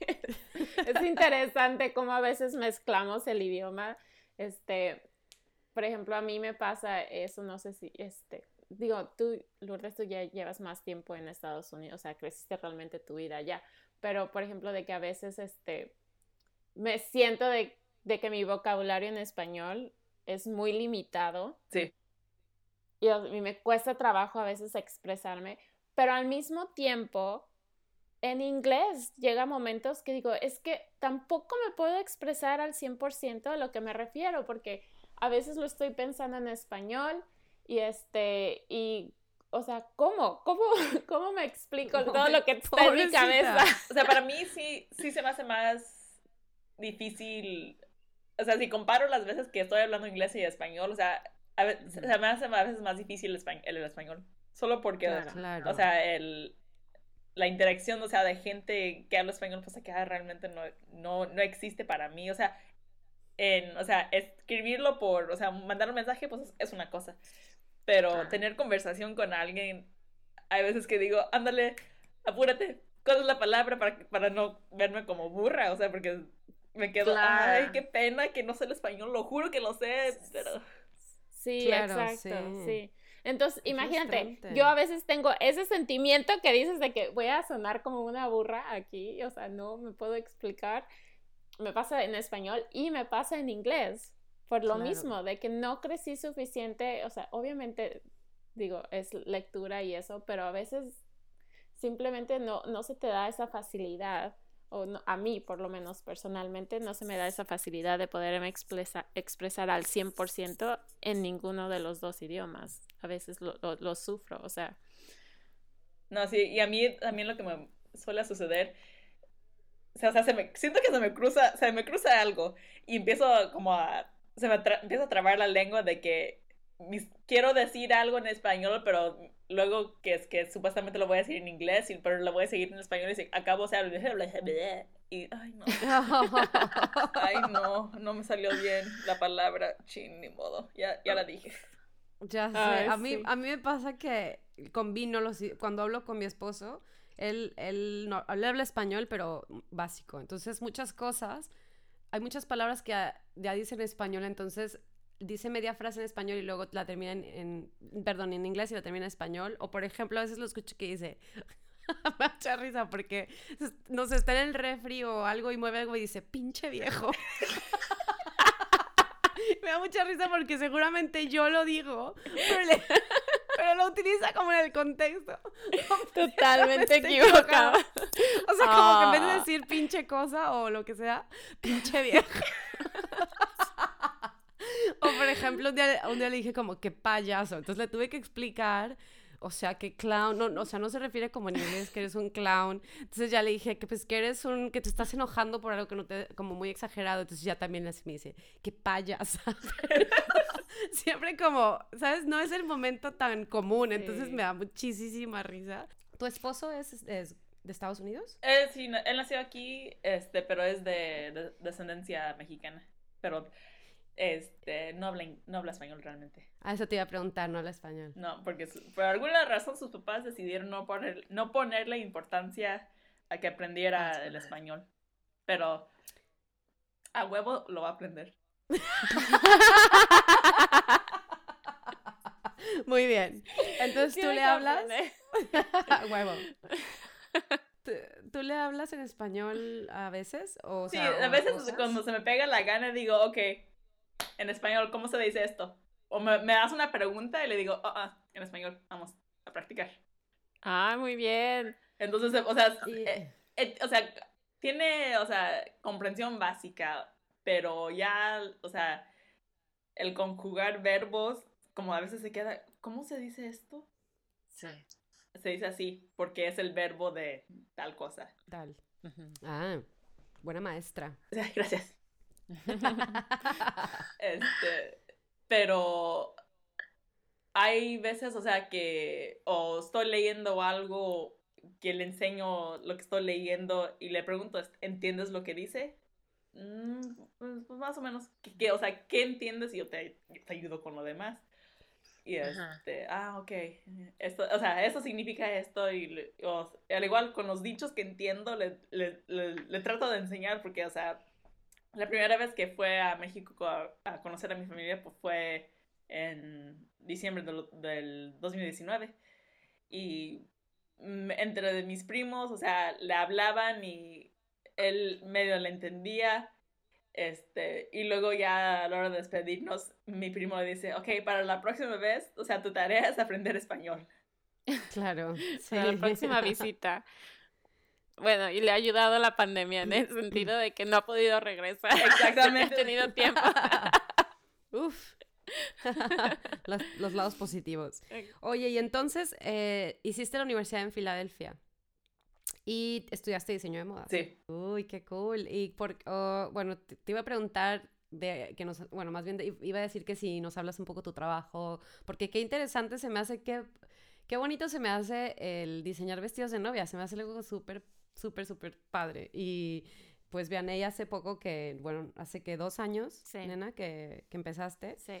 (laughs) es interesante cómo a veces mezclamos el idioma. Este, por ejemplo, a mí me pasa eso, no sé si, este, digo, tú, Lourdes, tú ya llevas más tiempo en Estados Unidos, o sea, creciste realmente tu vida allá, pero por ejemplo, de que a veces, este, me siento de de que mi vocabulario en español es muy limitado. Sí. Y a mí me cuesta trabajo a veces expresarme, pero al mismo tiempo, en inglés llega momentos que digo, es que tampoco me puedo expresar al 100% a lo que me refiero, porque a veces lo estoy pensando en español y este, y, o sea, ¿cómo? ¿Cómo, (laughs) cómo me explico todo lo que está en mi cabeza? O sea, para mí sí, sí se me hace más difícil o sea, si comparo las veces que estoy hablando inglés y español, o sea, a veces, se me hace a veces más difícil el, español, el español. Solo porque, o sea, el, la interacción, o sea, de gente que habla español, pues acá realmente no, no, no existe para mí. O sea, en, o sea, escribirlo por, o sea, mandar un mensaje, pues es, una cosa. Pero tener conversación con alguien, hay veces que digo, ándale, apúrate, ¿cuál es la palabra para, para no verme como burra? O sea, porque me quedo, ay, qué pena que no sé el español, lo juro que lo sé, pero... Sí, exacto, sí. Entonces, imagínate, yo a veces tengo ese sentimiento que dices de que voy a sonar como una burra aquí, o sea, no me puedo explicar. Me pasa en español y me pasa en inglés, por lo mismo, de que no crecí suficiente, o sea, obviamente, digo, es lectura y eso, pero a veces simplemente no, no se te da esa facilidad o a mí por lo menos personalmente, no se me da esa facilidad de poderme expresa, expresar al 100% en ninguno de los dos idiomas. A veces lo, lo, sufro, o sea. No, sí, y a mí también lo que me suele suceder, o sea, se me, siento que se me cruza, se me cruza algo y empiezo como a, se me empieza a trabar la lengua de que quiero decir algo en español, pero luego que es que supuestamente lo voy a decir en inglés, pero lo voy a seguir en español y acabo, o sea, y ay no. (laughs) ay no, no me salió bien la palabra chin, ni modo, ya, ya la dije. Ya sé, a, mí, a mí me pasa que combino los, cuando hablo con mi esposo, él, él, no, él habla español, pero básico, entonces muchas cosas, hay muchas palabras que ya dicen español, entonces dice media frase en español y luego la termina en, perdón, en inglés y la termina en español. O por ejemplo, a veces lo escucho que dice, (laughs) me mucha risa porque no sé, está en el refri o algo y mueve algo y dice, pinche viejo. (laughs) me da mucha risa porque seguramente yo lo digo, pero, (laughs) lo utiliza como en el contexto. Totalmente equivocado. O sea, como que en vez de ah. decir pinche cosa o lo que sea, pinche viejo. O por ejemplo, un día, un día le dije como, qué payaso. Entonces le tuve que explicar, o sea, que clown, no, o sea, no se refiere como en inglés que eres un clown. Entonces ya le dije que pues que eres un, que te estás enojando por algo que no te, como muy exagerado. Entonces ya también me dice, qué payasa. (laughs) Siempre como, ¿sabes? No es el momento tan común, entonces me da muchísima risa. ¿Tu esposo es, es de Estados Unidos? Eh, sí, él nació aquí, este, pero es de, de descendencia mexicana. Pero este, no habla, no habla español realmente. Ah, eso te iba a preguntar, no habla español. No, porque por alguna razón sus papás decidieron no, poner, no ponerle importancia a que aprendiera ah, el español. Pero a huevo lo va a aprender. (laughs) Muy bien. Entonces tú le hablas. (laughs) a huevo. ¿Tú, le hablas en español a veces? O, sí, a veces cuando se me pega la gana digo, ok, en español, ¿cómo se dice esto? O me, me das una pregunta y le digo, ah, ah, en español, vamos a practicar. Ah, muy bien. Entonces, o sea, eh, eh, o sea, tiene, o sea, comprensión básica, pero ya, o sea, el conjugar verbos, como a veces se queda, ¿cómo se dice esto? Sí. Se dice así, porque es el verbo de tal cosa. Tal. Ah, buena maestra. (laughs) Gracias. (laughs) este, pero hay veces, o sea, que o estoy leyendo algo que le enseño lo que estoy leyendo y le pregunto, ¿entiendes lo que dice? Mm, pues, pues, más o menos, ¿qué, o sea, ¿qué entiendes? Y yo te, te ayudo con lo demás. Y este, ah, ok, esto, o sea, eso significa esto y al igual con los dichos que entiendo, le, le, le, trato de enseñar porque, o sea, la primera vez que fue a México a, conocer a mi familia pues fue en diciembre del, del 2019 y entre mis primos, o sea, le hablaban y él medio le entendía. Este, y luego ya a la hora de despedirnos, mi primo le dice, ok, para la próxima vez, o sea, tu tarea es aprender español. (laughs) Claro. Para la próxima (laughs) visita. Bueno, y le ha ayudado la pandemia en el sentido de que no ha podido regresar. Exactamente. (laughs) ha tenido tiempo. (laughs) Uf. (laughs) los, lados positivos. Oye, y entonces eh, hiciste la universidad en Filadelfia. Y estudiaste diseño de moda. Sí. Uy, qué cool. Y por, oh, bueno, te, iba a preguntar de que nos, bueno, más bien iba a decir que si nos hablas un poco tu trabajo, porque qué interesante se me hace, qué, qué bonito se me hace el diseñar vestidos de novia, se me hace algo súper, súper, súper padre. Y pues vean, ella hace poco que, bueno, hace que dos años, nena, que, que empezaste. Sí.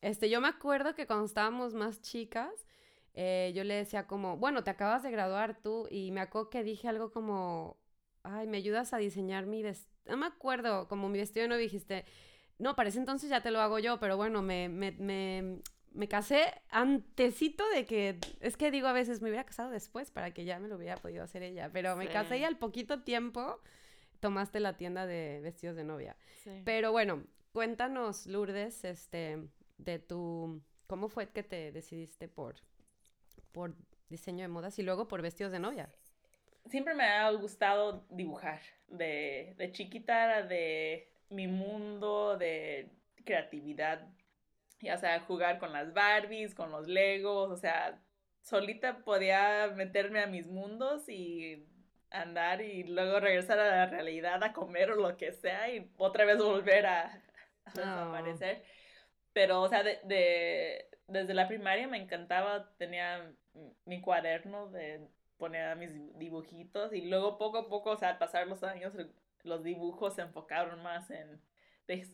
Este, yo me acuerdo que cuando estábamos más chicas, eh, yo le decía como, bueno, te acabas de graduar tú y me acuerdo que dije algo como, ay, ¿me ayudas a diseñar mi vestido? No me acuerdo, como mi vestido no dijiste, no, para ese entonces ya te lo hago yo, pero bueno, me, me, me, me casé antesito de que, es que digo a veces, me hubiera casado después para que ya me lo hubiera podido hacer ella, pero me casé y al poquito tiempo tomaste la tienda de vestidos de novia. Pero bueno, cuéntanos, Lourdes, este, de tu, ¿cómo fue que te decidiste por por diseño de modas y luego por vestidos de novia. Siempre me ha gustado dibujar. De, de chiquita de mi mundo de creatividad. Ya sea jugar con las Barbies, con los Legos, o sea, solita podía meterme a mis mundos y andar y luego regresar a la realidad a comer o lo que sea y otra vez volver a, desaparecer. Pero, o sea, de, desde la primaria me encantaba, tenía mi cuaderno de poner mis dibujitos y luego poco a poco, o sea, al pasar los años, los dibujos se enfocaron más en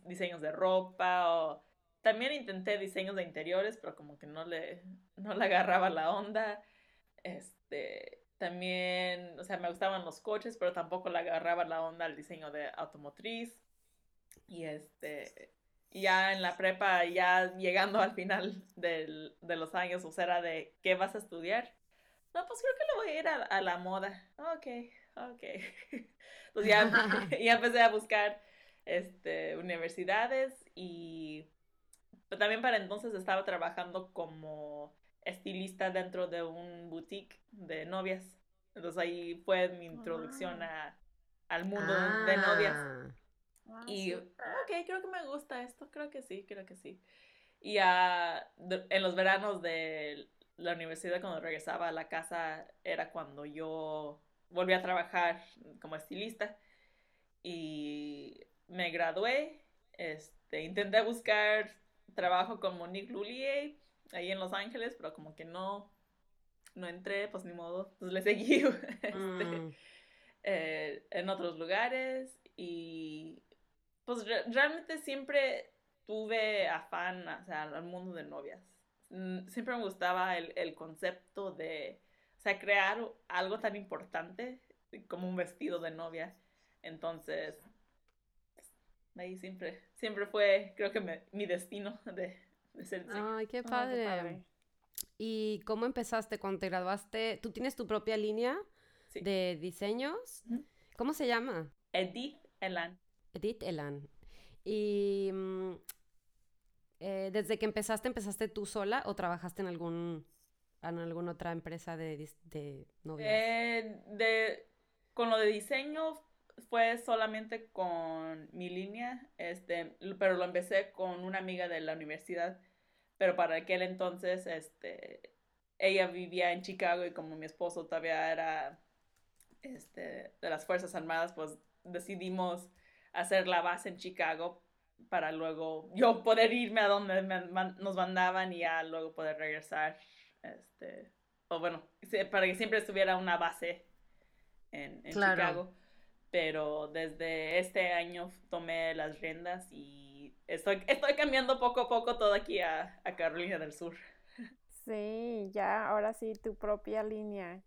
diseños de ropa o también intenté diseños de interiores, pero como que no le, no le agarraba la onda. Este, también, o sea, me gustaban los coches, pero tampoco le agarraba la onda al diseño de automotriz. Y este, ya en la prepa, ya llegando al final del, de los años, o sea, de qué vas a estudiar. No, pues creo que lo voy a ir a, la moda. Ok, ok. Entonces (laughs) ya, (laughs) ya, empecé a buscar este, universidades y también para entonces estaba trabajando como estilista dentro de un boutique de novias. Entonces ahí fue mi introducción a, al mundo de novias. Ah. Ah, y, ok, creo que me gusta esto, creo que sí, creo que sí. Y en los veranos de la universidad, cuando regresaba a la casa, era cuando yo volví a trabajar como estilista. Y me gradué, este, intenté buscar trabajo con Monique Lullier ahí en Los Ángeles, pero como que no, no entré, pues ni modo, pues le seguí (laughs) este, mm. eh, en otros lugares y pues realmente siempre tuve afán o sea, al mundo de novias. Mm, siempre me gustaba el, el, concepto de, o sea, crear algo tan importante como un vestido de novia. Entonces, ahí siempre, siempre fue, creo que mi destino de, de ser Ay, qué padre. ¿Y cómo empezaste cuando te graduaste? ¿Tú tienes tu propia línea de diseños? ¿Cómo se llama? Edith Elan. Edith Elan. Y mm, eh, desde que empezaste, ¿empezaste tú sola o trabajaste en algún en alguna otra empresa de, de novias? Eh, de, con lo de diseño fue solamente con mi línea, este, pero lo empecé con una amiga de la universidad, pero para aquel entonces, este, ella vivía en Chicago y como mi esposo todavía era, este, de las Fuerzas Armadas, pues decidimos hacer la base en Chicago para luego yo poder irme a donde nos mandaban y ya luego poder regresar este, o bueno, para que siempre estuviera una base en, en Chicago. Pero desde este año tomé las riendas y estoy, (laughs) estoy cambiando poco a poco todo aquí a, a Carolina del Sur. (laughs) Sí, ya, ahora sí, tu propia línea.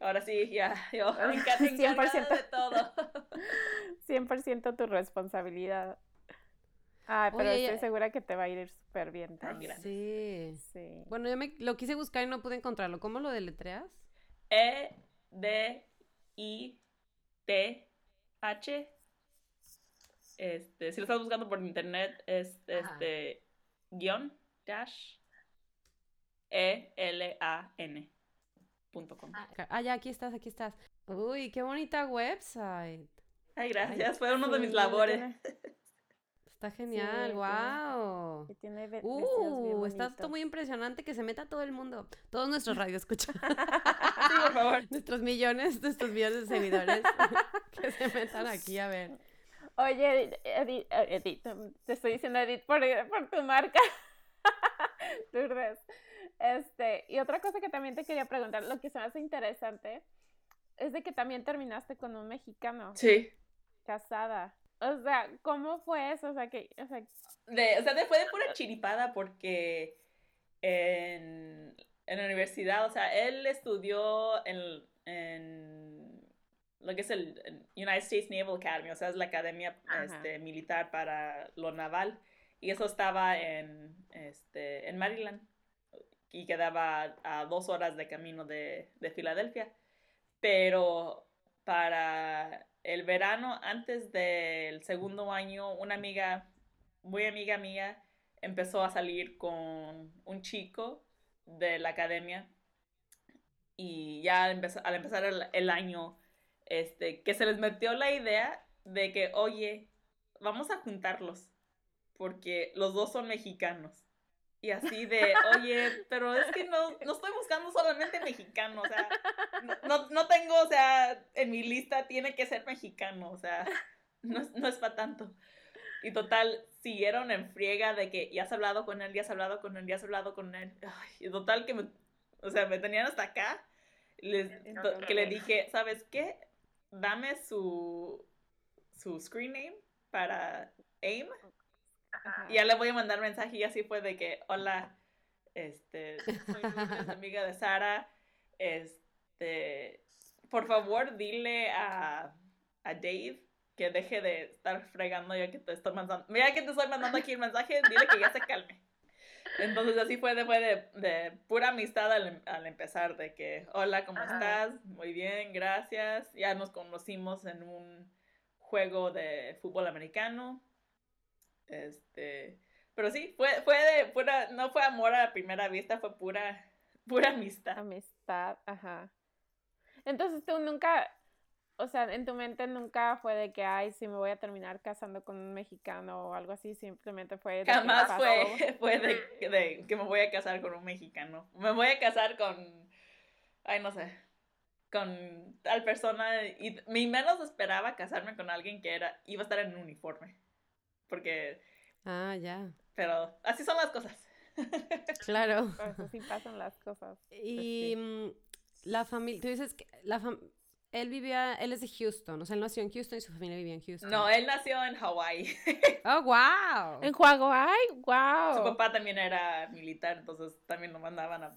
Ahora sí, ya, (laughs) yo me 100% de todo. 100% tu responsabilidad. Ah, pero estoy segura que te va a ir súper bien también. Sí. sí. Bueno, yo me lo quise buscar y no pude encontrarlo. ¿Cómo lo deletreas? E D I T H. Este, si lo estás buscando por internet es este guion dash E L A N punto com. Ah, ah, ya aquí estás, aquí estás. Uy, qué bonita website. Ay, gracias, fue uno de mis labores. Está genial, wow. Y tiene uh, está todo muy impresionante que se meta todo el mundo. Todos nuestros radios escuchan. (laughs) sí, por favor. (laughs) Nuestros millones, nuestros millones de seguidores (laughs) que se metan aquí a ver. Oye, Edith, Edith te estoy diciendo Edith por, por tu marca. Este, y otra cosa que también te quería preguntar, lo que se me hace interesante, es de que también terminaste con un mexicano. Sí. Casada. O sea, ¿cómo fue eso? O sea, que, o sea... De, o sea, fue de pura chiripada porque en, en, la universidad, o sea, él estudió en, en lo que es el United States Naval Academy, o sea, es la academia este, militar para lo naval, y eso estaba en, este, en Maryland, y quedaba a dos horas de camino de, de Filadelfia, pero para el verano, antes del segundo año, una amiga, muy amiga mía, empezó a salir con un chico de la academia y ya al empezar, el, año, este, que se les metió la idea de que, oye, vamos a juntarlos, porque los dos son mexicanos. Y así de, oye, pero es que no, no estoy buscando solamente mexicano, o sea, no, no tengo, o sea, en mi lista tiene que ser mexicano, o sea, no, no es para tanto. Y total, siguieron en friega de que ya has hablado con él, ya has hablado con él, ya has hablado con él. y total que me, o sea, me tenían hasta acá, les, (laughs) que le dije, ¿sabes qué? Dame su, su screen name para AIM y ya le voy a mandar mensaje y así fue de que, hola, este, soy amiga de Sara, este, por favor dile a, a Dave que deje de estar fregando ya que te estoy mandando, mira que te estoy mandando aquí el mensaje, dile que ya se calme. Entonces así fue, de, fue de, de pura amistad al, al, empezar, de que, hola, ¿cómo estás? Muy bien, gracias. Ya nos conocimos en un juego de fútbol americano este, pero sí, fue, fue de pura, no fue amor a primera vista, fue pura, pura amistad. Amistad, ajá. Entonces tú nunca, o sea, en tu mente nunca fue de que, ay, si me voy a terminar casando con un mexicano o algo así, simplemente fue... De Jamás fue, (laughs) fue de, de, que me voy a casar con un mexicano. Me voy a casar con, ay, no sé, con tal persona y menos esperaba casarme con alguien que era, iba a estar en un uniforme porque... Ah, ya. Pero así son las cosas. Claro. así pasan las cosas. Y mm, la familia, tú dices que la él vivía, él es de Houston, o sea, él nació en Houston y su familia vivía en Houston. No, él nació en Hawái. (laughs) Oh, wow. En Hawái, wow. Su papá también era militar, entonces también lo mandaban a...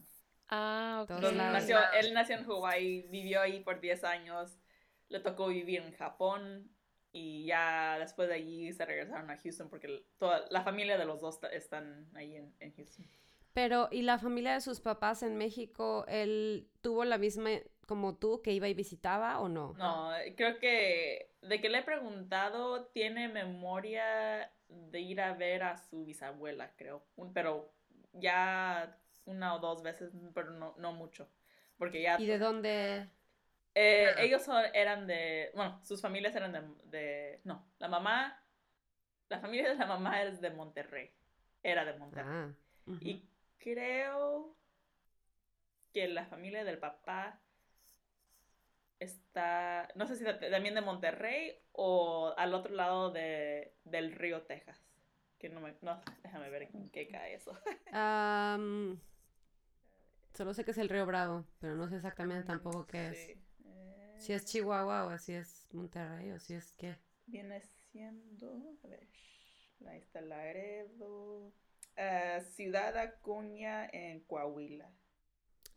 Ah, ok. nació, él nació en Hawái, vivió ahí por 10 años, le tocó vivir en Japón, y ya después de allí se regresaron a Houston porque toda la familia de los dos están ahí en, en, Houston. Pero, ¿y la familia de sus papás en México, él tuvo la misma como tú que iba y visitaba o no? No, creo que de que le he preguntado, tiene memoria de ir a ver a su bisabuela, creo. pero ya una o dos veces, pero no, no mucho. Porque ya... ¿Y de dónde? Eh, ellos eran de, bueno, sus familias eran de, de, no, la mamá, la familia de la mamá es de Monterrey, era de Monterrey. Ah, y creo que la familia del papá está, no sé si también de Monterrey o al otro lado de, del río Texas. Que no me, no, déjame ver en qué cae eso. (laughs) Solo sé que es el río Bravo, pero no sé exactamente tampoco qué es. Sí. Eh, Si es Chihuahua o si es Monterrey o si es qué. Viene siendo, a ver, ahí está Laredo, ah, Ciudad Acuña en Coahuila.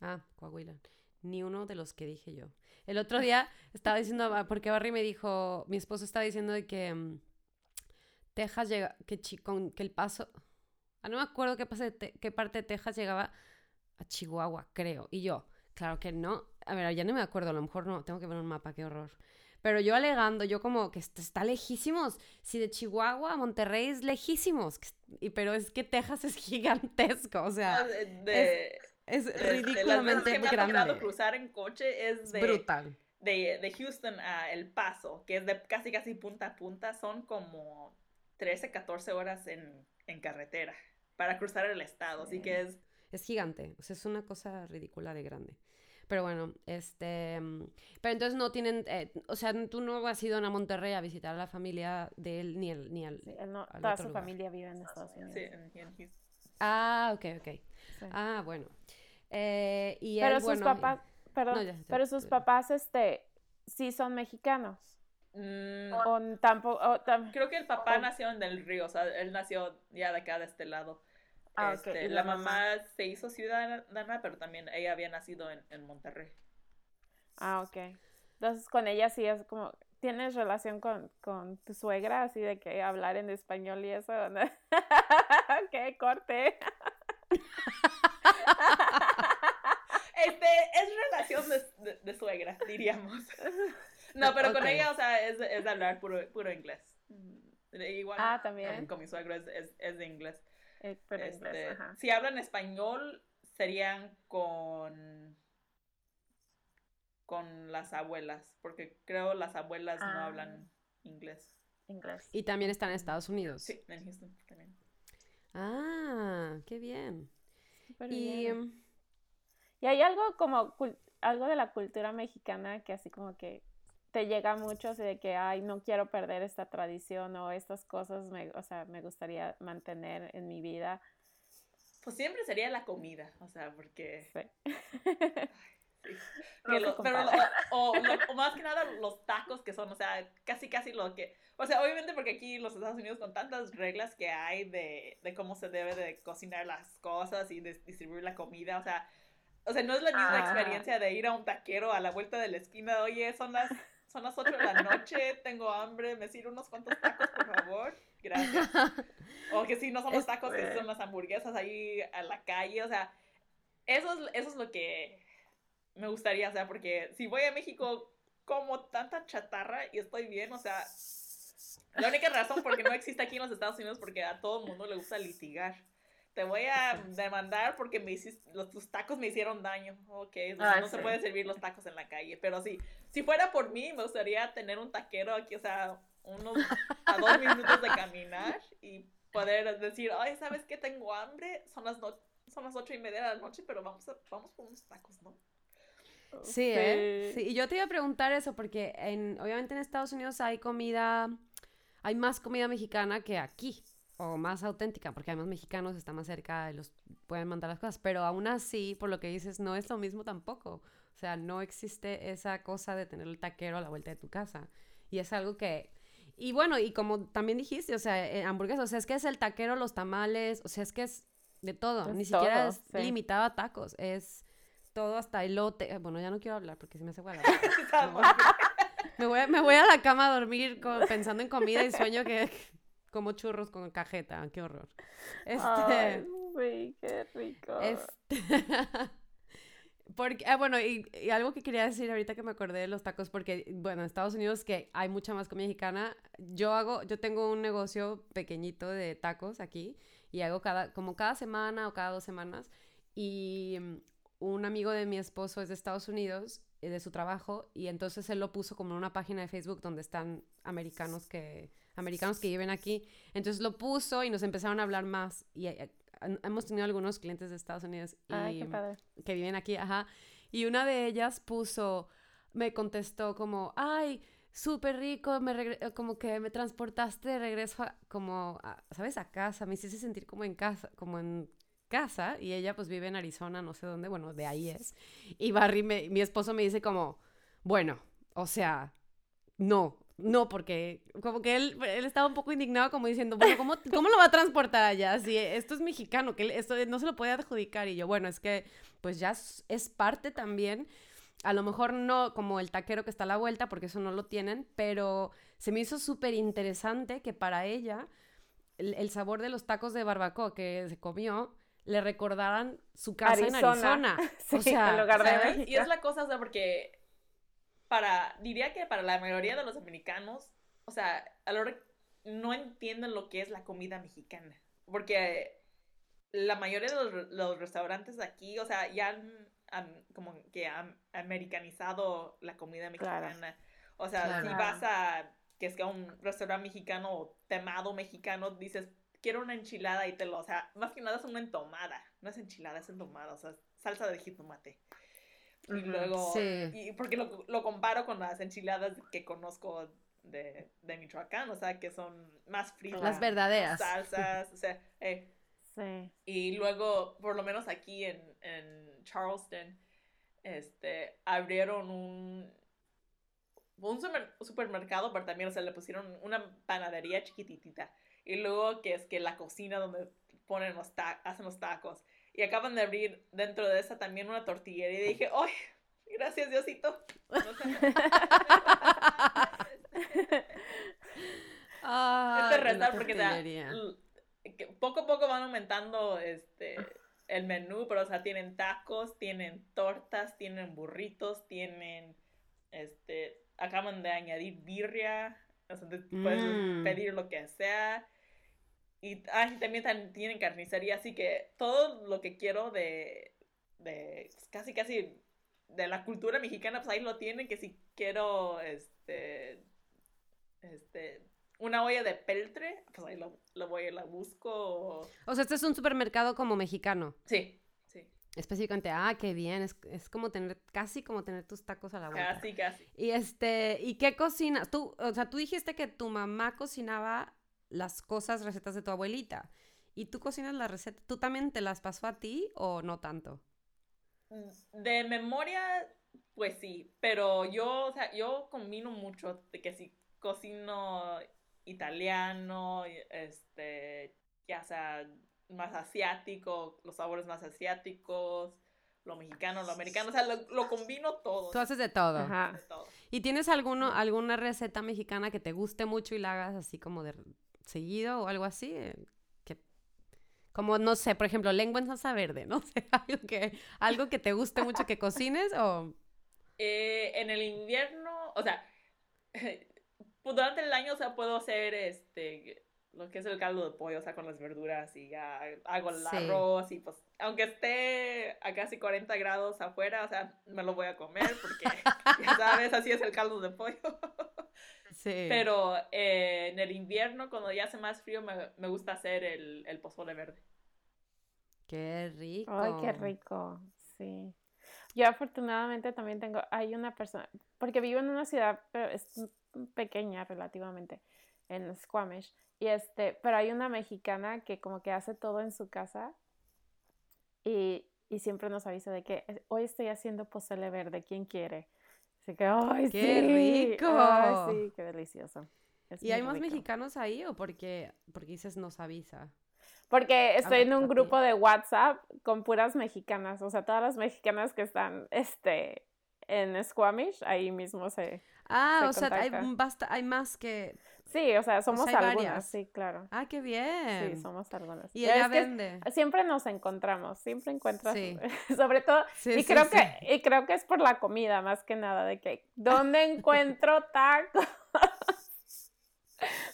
Ah, Coahuila. Ni uno de los que dije yo. El otro día estaba diciendo, ah, porque Barry me dijo, mi esposo estaba diciendo de que mm, Texas llega, que, con- que el paso, ah, no me acuerdo qué, Te- qué parte de Texas llegaba a Chihuahua, creo. Y yo, claro que no. A ver, ya no me acuerdo, a lo mejor no, tengo que ver un mapa, qué horror. Pero yo alegando, yo como que est- está lejísimos. Si de Chihuahua a Monterrey es lejísimos. Y, pero es que Texas (laughs) es gigantesco, o Ah, sea, de- de- es las veces ridículamente que me ha grande. cruzar en coche es Es de, brutal. de, de Houston a El Paso, que es de casi casi punta a punta, son como 13, 14 horas en, en carretera para cruzar el estado, así que es... Es gigante, o sea, es una cosa ridícula de grande. Pero bueno, este... mm, Pero entonces no tienen... eh, o sea, tú no has ido a Monterrey a visitar a la familia de él ni, el, ni al... Sí, él no- al toda otro su lugar. familia vive en Estados Unidos. Sí, en, Houston. Ah, ok, ok. Sí. Ah, bueno. Eh, y pero él, sus bueno, papás, perdón, No, ya, ya, pero sus ya. papás, este, sí son mexicanos. Mm, O tampoco, o tam- Creo que el papá o- nació en Del Río, o sea, él nació ya de acá, de este lado. Ah, ok, Este, y la la mamá se hizo ciudadana, pero también ella había nacido en, en Monterrey. Ah, ok. Entonces con ella sí es como, ¿tienes relación con, con tu suegra? Así de que hablar en español y eso. ¿no? (laughs) ¡Qué corte! (laughs) Este, es relación de, de- de suegra, diríamos. No, pero con ella, o sea, es, es de hablar puro, puro inglés. Mm, Igual Ah, con- también. Con, mi suegro es, es, es de inglés. Eh, pero Este, inglés, ajá. si hablan español, serían con con las abuelas, porque creo las abuelas no Ah. hablan inglés. Inglés. Y también están en Estados Unidos. Sí, en Houston también. Ah, qué bien. Súper Y... bien. mm, Y hay algo como, algo de la cultura mexicana que así como que te llega mucho, así de que, ay, no quiero perder esta tradición o estas cosas, me, o sea, me gustaría mantener en mi vida. Pues siempre sería la comida, o sea, porque Sí. Sí. No (laughs) Que se lo- pero lo- compara. o, lo- (laughs) o más que nada los tacos que son, o sea, casi casi lo que, o sea, obviamente porque aquí en los Estados Unidos con tantas reglas que hay de, de cómo se debe de cocinar las cosas y de distribuir la comida, o sea, o sea, no es la misma Ah. experiencia de ir a un taquero a la vuelta de la esquina, oye, son las son las 8 de la noche, (laughs) tengo hambre, me sirve unos cuantos tacos, por favor. Gracias. (laughs) O que si no son los tacos, que Este. son las hamburguesas ahí a la calle, o sea, eso es, eso es lo que me gustaría, o sea, porque si voy a México como tanta chatarra y estoy bien, o sea, la única razón por qué no existe aquí en los Estados Unidos es porque a todo el mundo le gusta litigar. Te voy a demandar porque me hiciste, los, tus tacos me hicieron daño. Ok, Ah, no se sí. puede servir los tacos en la calle. Pero sí, si fuera por mí, me gustaría tener un taquero aquí, o sea, unos a dos minutos de caminar y poder decir, ay, ¿sabes qué? Tengo hambre, son las, no- son las ocho y media de la noche, pero vamos, a, vamos por unos tacos, ¿no? Sí, ¿eh? Sí, y yo te iba a preguntar eso porque en, obviamente en Estados Unidos hay comida, hay más comida mexicana que aquí, o más auténtica, porque hay más mexicanos, está más cerca, y los pueden mandar las cosas, pero aún así, por lo que dices, no es lo mismo tampoco. O sea, no existe esa cosa de tener el taquero a la vuelta de tu casa. Y es algo que... Y bueno, y como también dijiste, o sea, eh, hamburguesas, o sea, es que es el taquero, los tamales, o sea, es que es de todo, Es ni siquiera es sí. limitado a tacos, es todo hasta elote. Bueno, ya no quiero hablar porque se me hace. (laughs) Estamos- Me voy, a- me voy a la cama a dormir con- pensando en comida y sueño que como churros con cajeta. Qué horror. (laughs) Este, Ay, sí, qué rico. este (laughs) porque, ah, bueno, y, y algo que quería decir ahorita que me acordé de los tacos, porque, bueno, en Estados Unidos que hay mucha más comida mexicana, yo hago, yo tengo un negocio pequeñito de tacos aquí y hago cada, como cada semana o cada dos semanas y mm, un amigo de mi esposo es de Estados Unidos, eh, de su trabajo, y entonces él lo puso como en una página de Facebook donde están americanos que, americanos que viven aquí. Entonces lo puso y nos empezaron a hablar más. Y eh, hemos tenido algunos clientes de Estados Unidos y, Ay, qué padre. que viven aquí, ajá. Y una de ellas puso, me contestó como, ay, súper rico, me eh, como que me transportaste de regreso a, como, a- ¿sabes? A casa, me hiciste sentir como en casa, como en casa y ella pues vive en Arizona, no sé dónde, bueno, de ahí es. Y Barry, me- mi esposo me dice como, bueno, o sea, no, no, porque como que él, él estaba un poco indignado como diciendo, bueno, ¿cómo, cómo lo va a transportar allá? Si esto es mexicano, que esto no se lo puede adjudicar. Y yo, bueno, es que pues ya es, es parte también, a lo mejor no como el taquero que está a la vuelta, porque eso no lo tienen, pero se me hizo súper interesante que para ella el, el sabor de los tacos de barbacoa que se comió le recordaran su casa en Arizona. (laughs) Sí, o sea, en lugar de. Y es la cosa, o sea, porque para, diría que para la mayoría de los americanos, o sea, a la hora no entienden lo que es la comida mexicana. Porque la mayoría de los, los restaurantes de aquí, o sea, ya han, han como que han americanizado la comida Claro. mexicana. O sea, Claro. si vas a, que es que a un restaurante mexicano o temado mexicano, dices, quiero una enchilada y te lo, o sea, más que nada es una entomada, no es enchilada, es entomada, o sea, salsa de jitomate. Y luego, Sí. y porque lo, lo comparo con las enchiladas que conozco de, de Michoacán, o sea, que son más fritas. las verdaderas. Salsas, o sea, (laughs) eh, Sí. y luego, por lo menos aquí en, en Charleston, este, abrieron un, un super- supermercado, pero también, o sea, le pusieron una panadería chiquititita. Y luego que es que la cocina donde ponen los ta- hacen los tacos. Y acaban de abrir dentro de esa también una tortillería. Y dije, ¡ay! Gracias, Diosito. O sea, (laughs) Ah, este restaurante porque sea, poco a poco van aumentando este el menú, pero o sea, tienen tacos, tienen tortas, tienen burritos, tienen este acaban de añadir birria, o sea, puedes Mm. pedir lo que sea. Y ah, y también tienen carnicería, así que todo lo que quiero de, de pues, casi casi de la cultura mexicana, pues ahí lo tienen, que si quiero este este una olla de peltre, pues ahí lo, lo voy y la busco. O sea, este es un supermercado como mexicano. Sí, sí, Específicamente, ah, qué bien. Es, es como tener, casi como tener tus tacos a la vuelta. casi, casi. Y este, ¿y qué cocinas? Tú, o sea, tú dijiste que tu mamá cocinaba las cosas, recetas de tu abuelita. ¿Y tú cocinas las recetas? ¿Tú también te las pasó a ti o no tanto? De memoria, pues sí, pero yo, o sea, yo combino mucho de que si cocino italiano, este, ya sea más asiático, los sabores más asiáticos, lo mexicano, lo americano, o sea, lo, lo combino todo. Tú haces de todo. Ajá. de todo. ¿Y tienes alguno, alguna receta mexicana que te guste mucho y la hagas así como de seguido o algo así? Eh, Que, como, no sé, por ejemplo, lengua en salsa verde, no (laughs) algo que, algo que te guste mucho que cocines o... Eh, en el invierno, o sea, (laughs) durante el año, o sea, puedo hacer este lo que es el caldo de pollo, o sea, con las verduras y ya hago el Sí. arroz y pues, aunque esté a casi 40 grados afuera, o sea, me lo voy a comer porque, (laughs) ya sabes, así es el caldo de pollo. Sí. Pero eh, en el invierno, cuando ya hace más frío, me, me gusta hacer el, el pozole verde. Qué rico. Ay, qué rico, sí. Yo afortunadamente también tengo, hay una persona, porque vivo en una ciudad, pero es pequeña relativamente, en Squamish, y este, pero hay una mexicana que como que hace todo en su casa y, y siempre nos avisa de que "Eh, hoy estoy haciendo pozole verde, ¿quién quiere? Así que, ¡ay, ¡Qué sí! rico! ¡Ay, sí! ¡Qué delicioso! Es ¿Y hay más mexicanos ahí o porque, porque dices nos avisa? Porque estoy en un grupo de WhatsApp con puras mexicanas, o sea, todas las mexicanas que están este, en Squamish, ahí mismo se... Ah, Se o sea, hay, basta, hay más que... Sí, o sea, somos hay algunas, varias. sí, claro. Ah, qué bien. Sí, somos algunas. Y ella vende. Siempre nos encontramos, siempre encuentras, Sí. (laughs) sobre todo, Sí, y sí, creo sí. que y creo que es por la comida más que nada, de que, ¿dónde encuentro (laughs) tacos?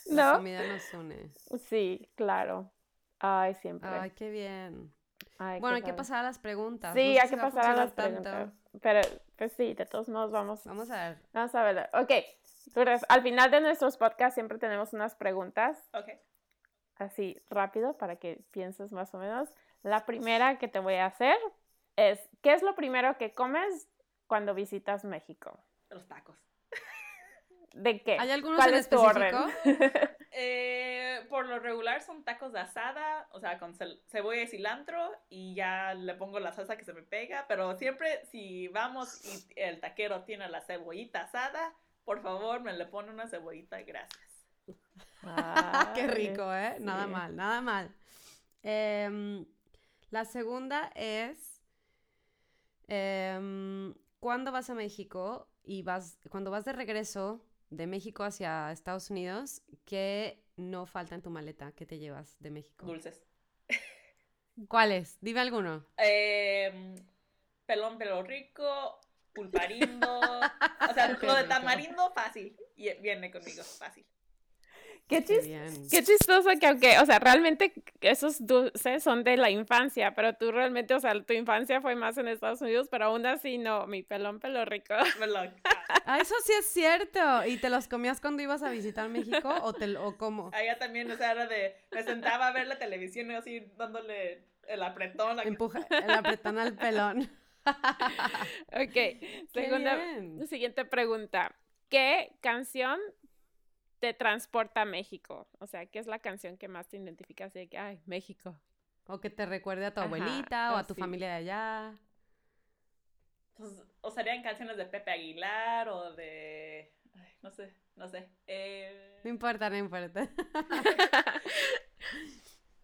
La ¿No? comida nos une. Sí, claro. Ay, siempre. Ay, qué bien. Ay, Bueno, qué hay que pasar a las preguntas. Sí, No hay que pasar a las tanto. preguntas. Pero, pues sí, de todos modos vamos, Vamos a ver. vamos a ver. Ok, entonces, al final de nuestros podcasts siempre tenemos unas preguntas Ok. así rápido para que pienses más o menos. La primera que te voy a hacer es, ¿qué es lo primero que comes cuando visitas México? Los tacos. ¿De qué? ¿Hay algunos ¿Cuál en es tu orden? específico? (laughs) Eh, por lo regular son tacos de asada, o sea, con cebolla y cilantro y ya le pongo la salsa que se me pega, pero siempre si vamos y el taquero tiene la cebollita asada, por favor me le pone una cebollita, gracias. (laughs) Qué Ay, rico, ¿eh? Nada sí. mal, nada mal. Em, la segunda es, em, ¿cuándo vas a México y vas, cuando vas de regreso de México hacia Estados Unidos, qué no falta en tu maleta? ¿Qué te llevas de México? Dulces. ¿Cuáles? Dime alguno. Eh, pelón pelo rico, pulparindo, (laughs) o sea, lo de tamarindo fácil, y viene conmigo, fácil. Qué, Qué chis- bien. qué chistoso que aunque, o sea, realmente esos dulces son de la infancia, pero tú realmente, o sea, tu infancia fue más en Estados Unidos, pero aún así no, mi pelón pelo rico. (laughs) (laughs) Ah, eso sí es cierto. ¿Y te los comías cuando ibas a visitar México o, te, o cómo? (laughs) Allá también, o sea, era de, me sentaba a ver la televisión y así dándole el apretón. Empuja, el apretón al pelón. Ok, segunda, bien. siguiente pregunta. ¿Qué canción te transporta a México? O sea, ¿qué es la canción que más te identificas de que, ay, México? O que te recuerde a tu Ajá, abuelita o a tu familia de allá. Pues, o serían canciones de Pepe Aguilar o de, ay, no sé, no sé. Eh, No importa, no importa. (laughs)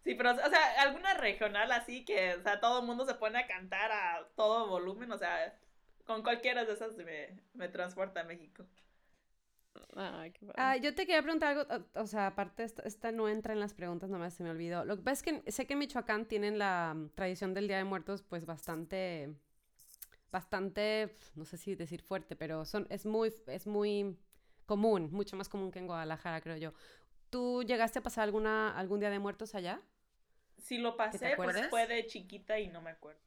Sí, pero, o sea, alguna regional así que, o sea, todo el mundo se pone a cantar a todo volumen, o sea, con cualquiera de esas me, me transporta a México. Ay, qué. Ah, yo te quería preguntar algo, o, o sea, aparte esta, esta no entra en las preguntas, nomás se me olvidó. Lo que pasa es que sé que en Michoacán tienen la mm, tradición del Día de Muertos pues bastante, bastante, no sé si decir fuerte, pero son, es muy, es muy común, mucho más común que en Guadalajara, creo yo. ¿Tú llegaste a pasar alguna, algún Día de Muertos allá? Si lo pasé, pues fue de chiquita y no me acuerdo.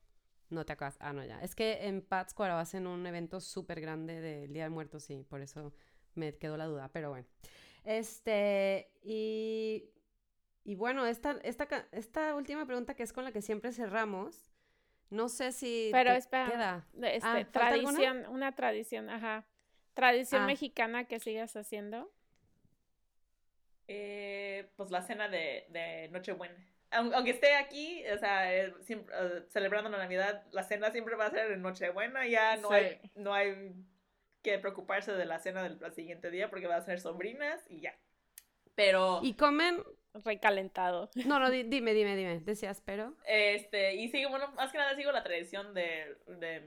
No te acuerdas. Ah, no, ya. Es que en Pátzcuaro hacen un evento súper grande del Día de Muertos, sí, por eso me quedó la duda, pero bueno. Este, y, y bueno, esta, esta, esta última pregunta que es con la que siempre cerramos, no sé si Pero te espera, queda. este, Ah, tradición, una tradición, ajá. Tradición Ah. mexicana que sigas haciendo. Eh, pues la cena de, de Nochebuena. Aun- Aunque esté aquí, o sea, eh, siempre, eh, celebrando la Navidad, la cena siempre va a ser en Nochebuena, ya no, Sí. hay, no hay que preocuparse de la cena del siguiente día porque va a ser sobrinas y ya. Pero, Y comen, Recalentado. no, no, di- dime, dime, dime, decías, pero... este, y sigo, bueno, más que nada sigo la tradición de, de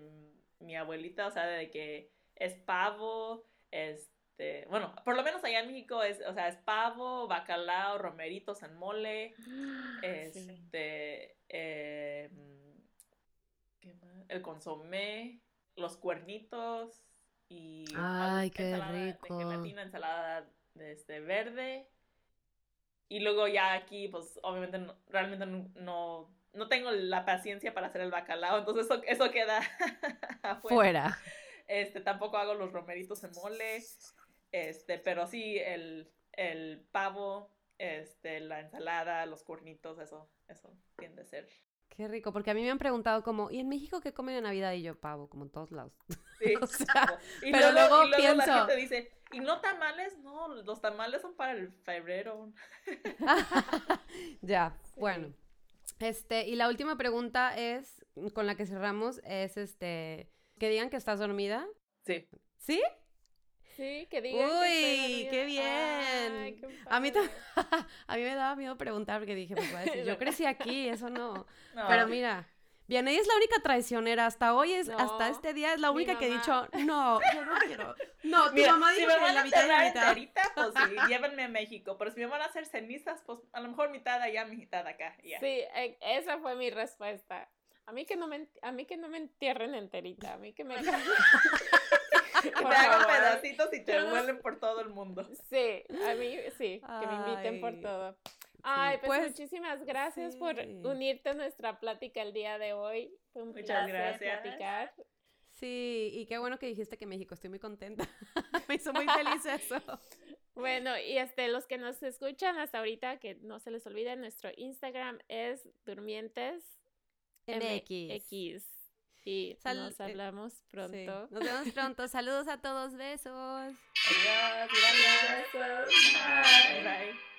mi abuelita, o sea, de que es pavo, este, bueno, por lo menos allá en México es, o sea, es pavo, bacalao, romeritos en mole, (gasps) Sí. Este. eh, ¿qué más? El consomé, los cuernitos y. Ay, qué ensalada rico. De gelatina, ensalada de este, verde. Y luego ya aquí, pues obviamente no- realmente no, no, no tengo la paciencia para hacer el bacalao, entonces eso, eso queda (laughs) afuera. Fuera. Este, tampoco hago los romeritos en mole. Este, pero sí el, el pavo, este, la ensalada, los cuernitos, eso, eso tiende a ser. Qué rico, porque a mí me han preguntado como, ¿y en México qué comen en Navidad? Y yo, pavo, como en todos lados. (laughs) Sí, (laughs) O sea, pavo. y pero luego, luego y luego la gente dice, ¿y no tamales? No, los tamales son para el febrero. (laughs) (laughs) ya, bueno. Este, y la última pregunta es, con la que cerramos, es este, que digan que estás dormida. Sí. ¿Sí? Sí, que digan. Uy, qué. Ay, bien. qué A mí, a mí me daba miedo preguntar porque dije, pues va a decir, yo crecí aquí, eso no. No, Pero mira, Vianey es la única traicionera, hasta hoy es, hasta No, este día es la única que he mamá. dicho, (laughs) no, yo no quiero. No, tu Mira, mamá si dijo me que van la a mitad y la mitad. enterita, pues sí, (laughs) llévenme a México. Pero si me van a hacer cenizas, pues a lo mejor mitad allá, mitad acá. Sí, eh, esa fue mi respuesta. A mí que no me, a mí que no me entierren enterita, a mí que me... (laughs) Que te hagan pedacitos y te vuelen por todo el mundo. Sí, a mí sí, que me inviten por todo. Ay, pues, pues, muchísimas gracias por unirte a nuestra plática el día de hoy. Fue un Muchas placer gracias. platicar. Sí, y qué bueno que dijiste que México, estoy muy contenta. (laughs) me hizo muy feliz eso. (laughs) Bueno, y este, los que nos escuchan hasta ahorita, que no se les olvide, nuestro Instagram es durmientes MX. Y Sal- nos eh, hablamos Sí. pronto. Nos vemos pronto. Saludos a todos, besos. Adiós, gracias. Bye. Bye.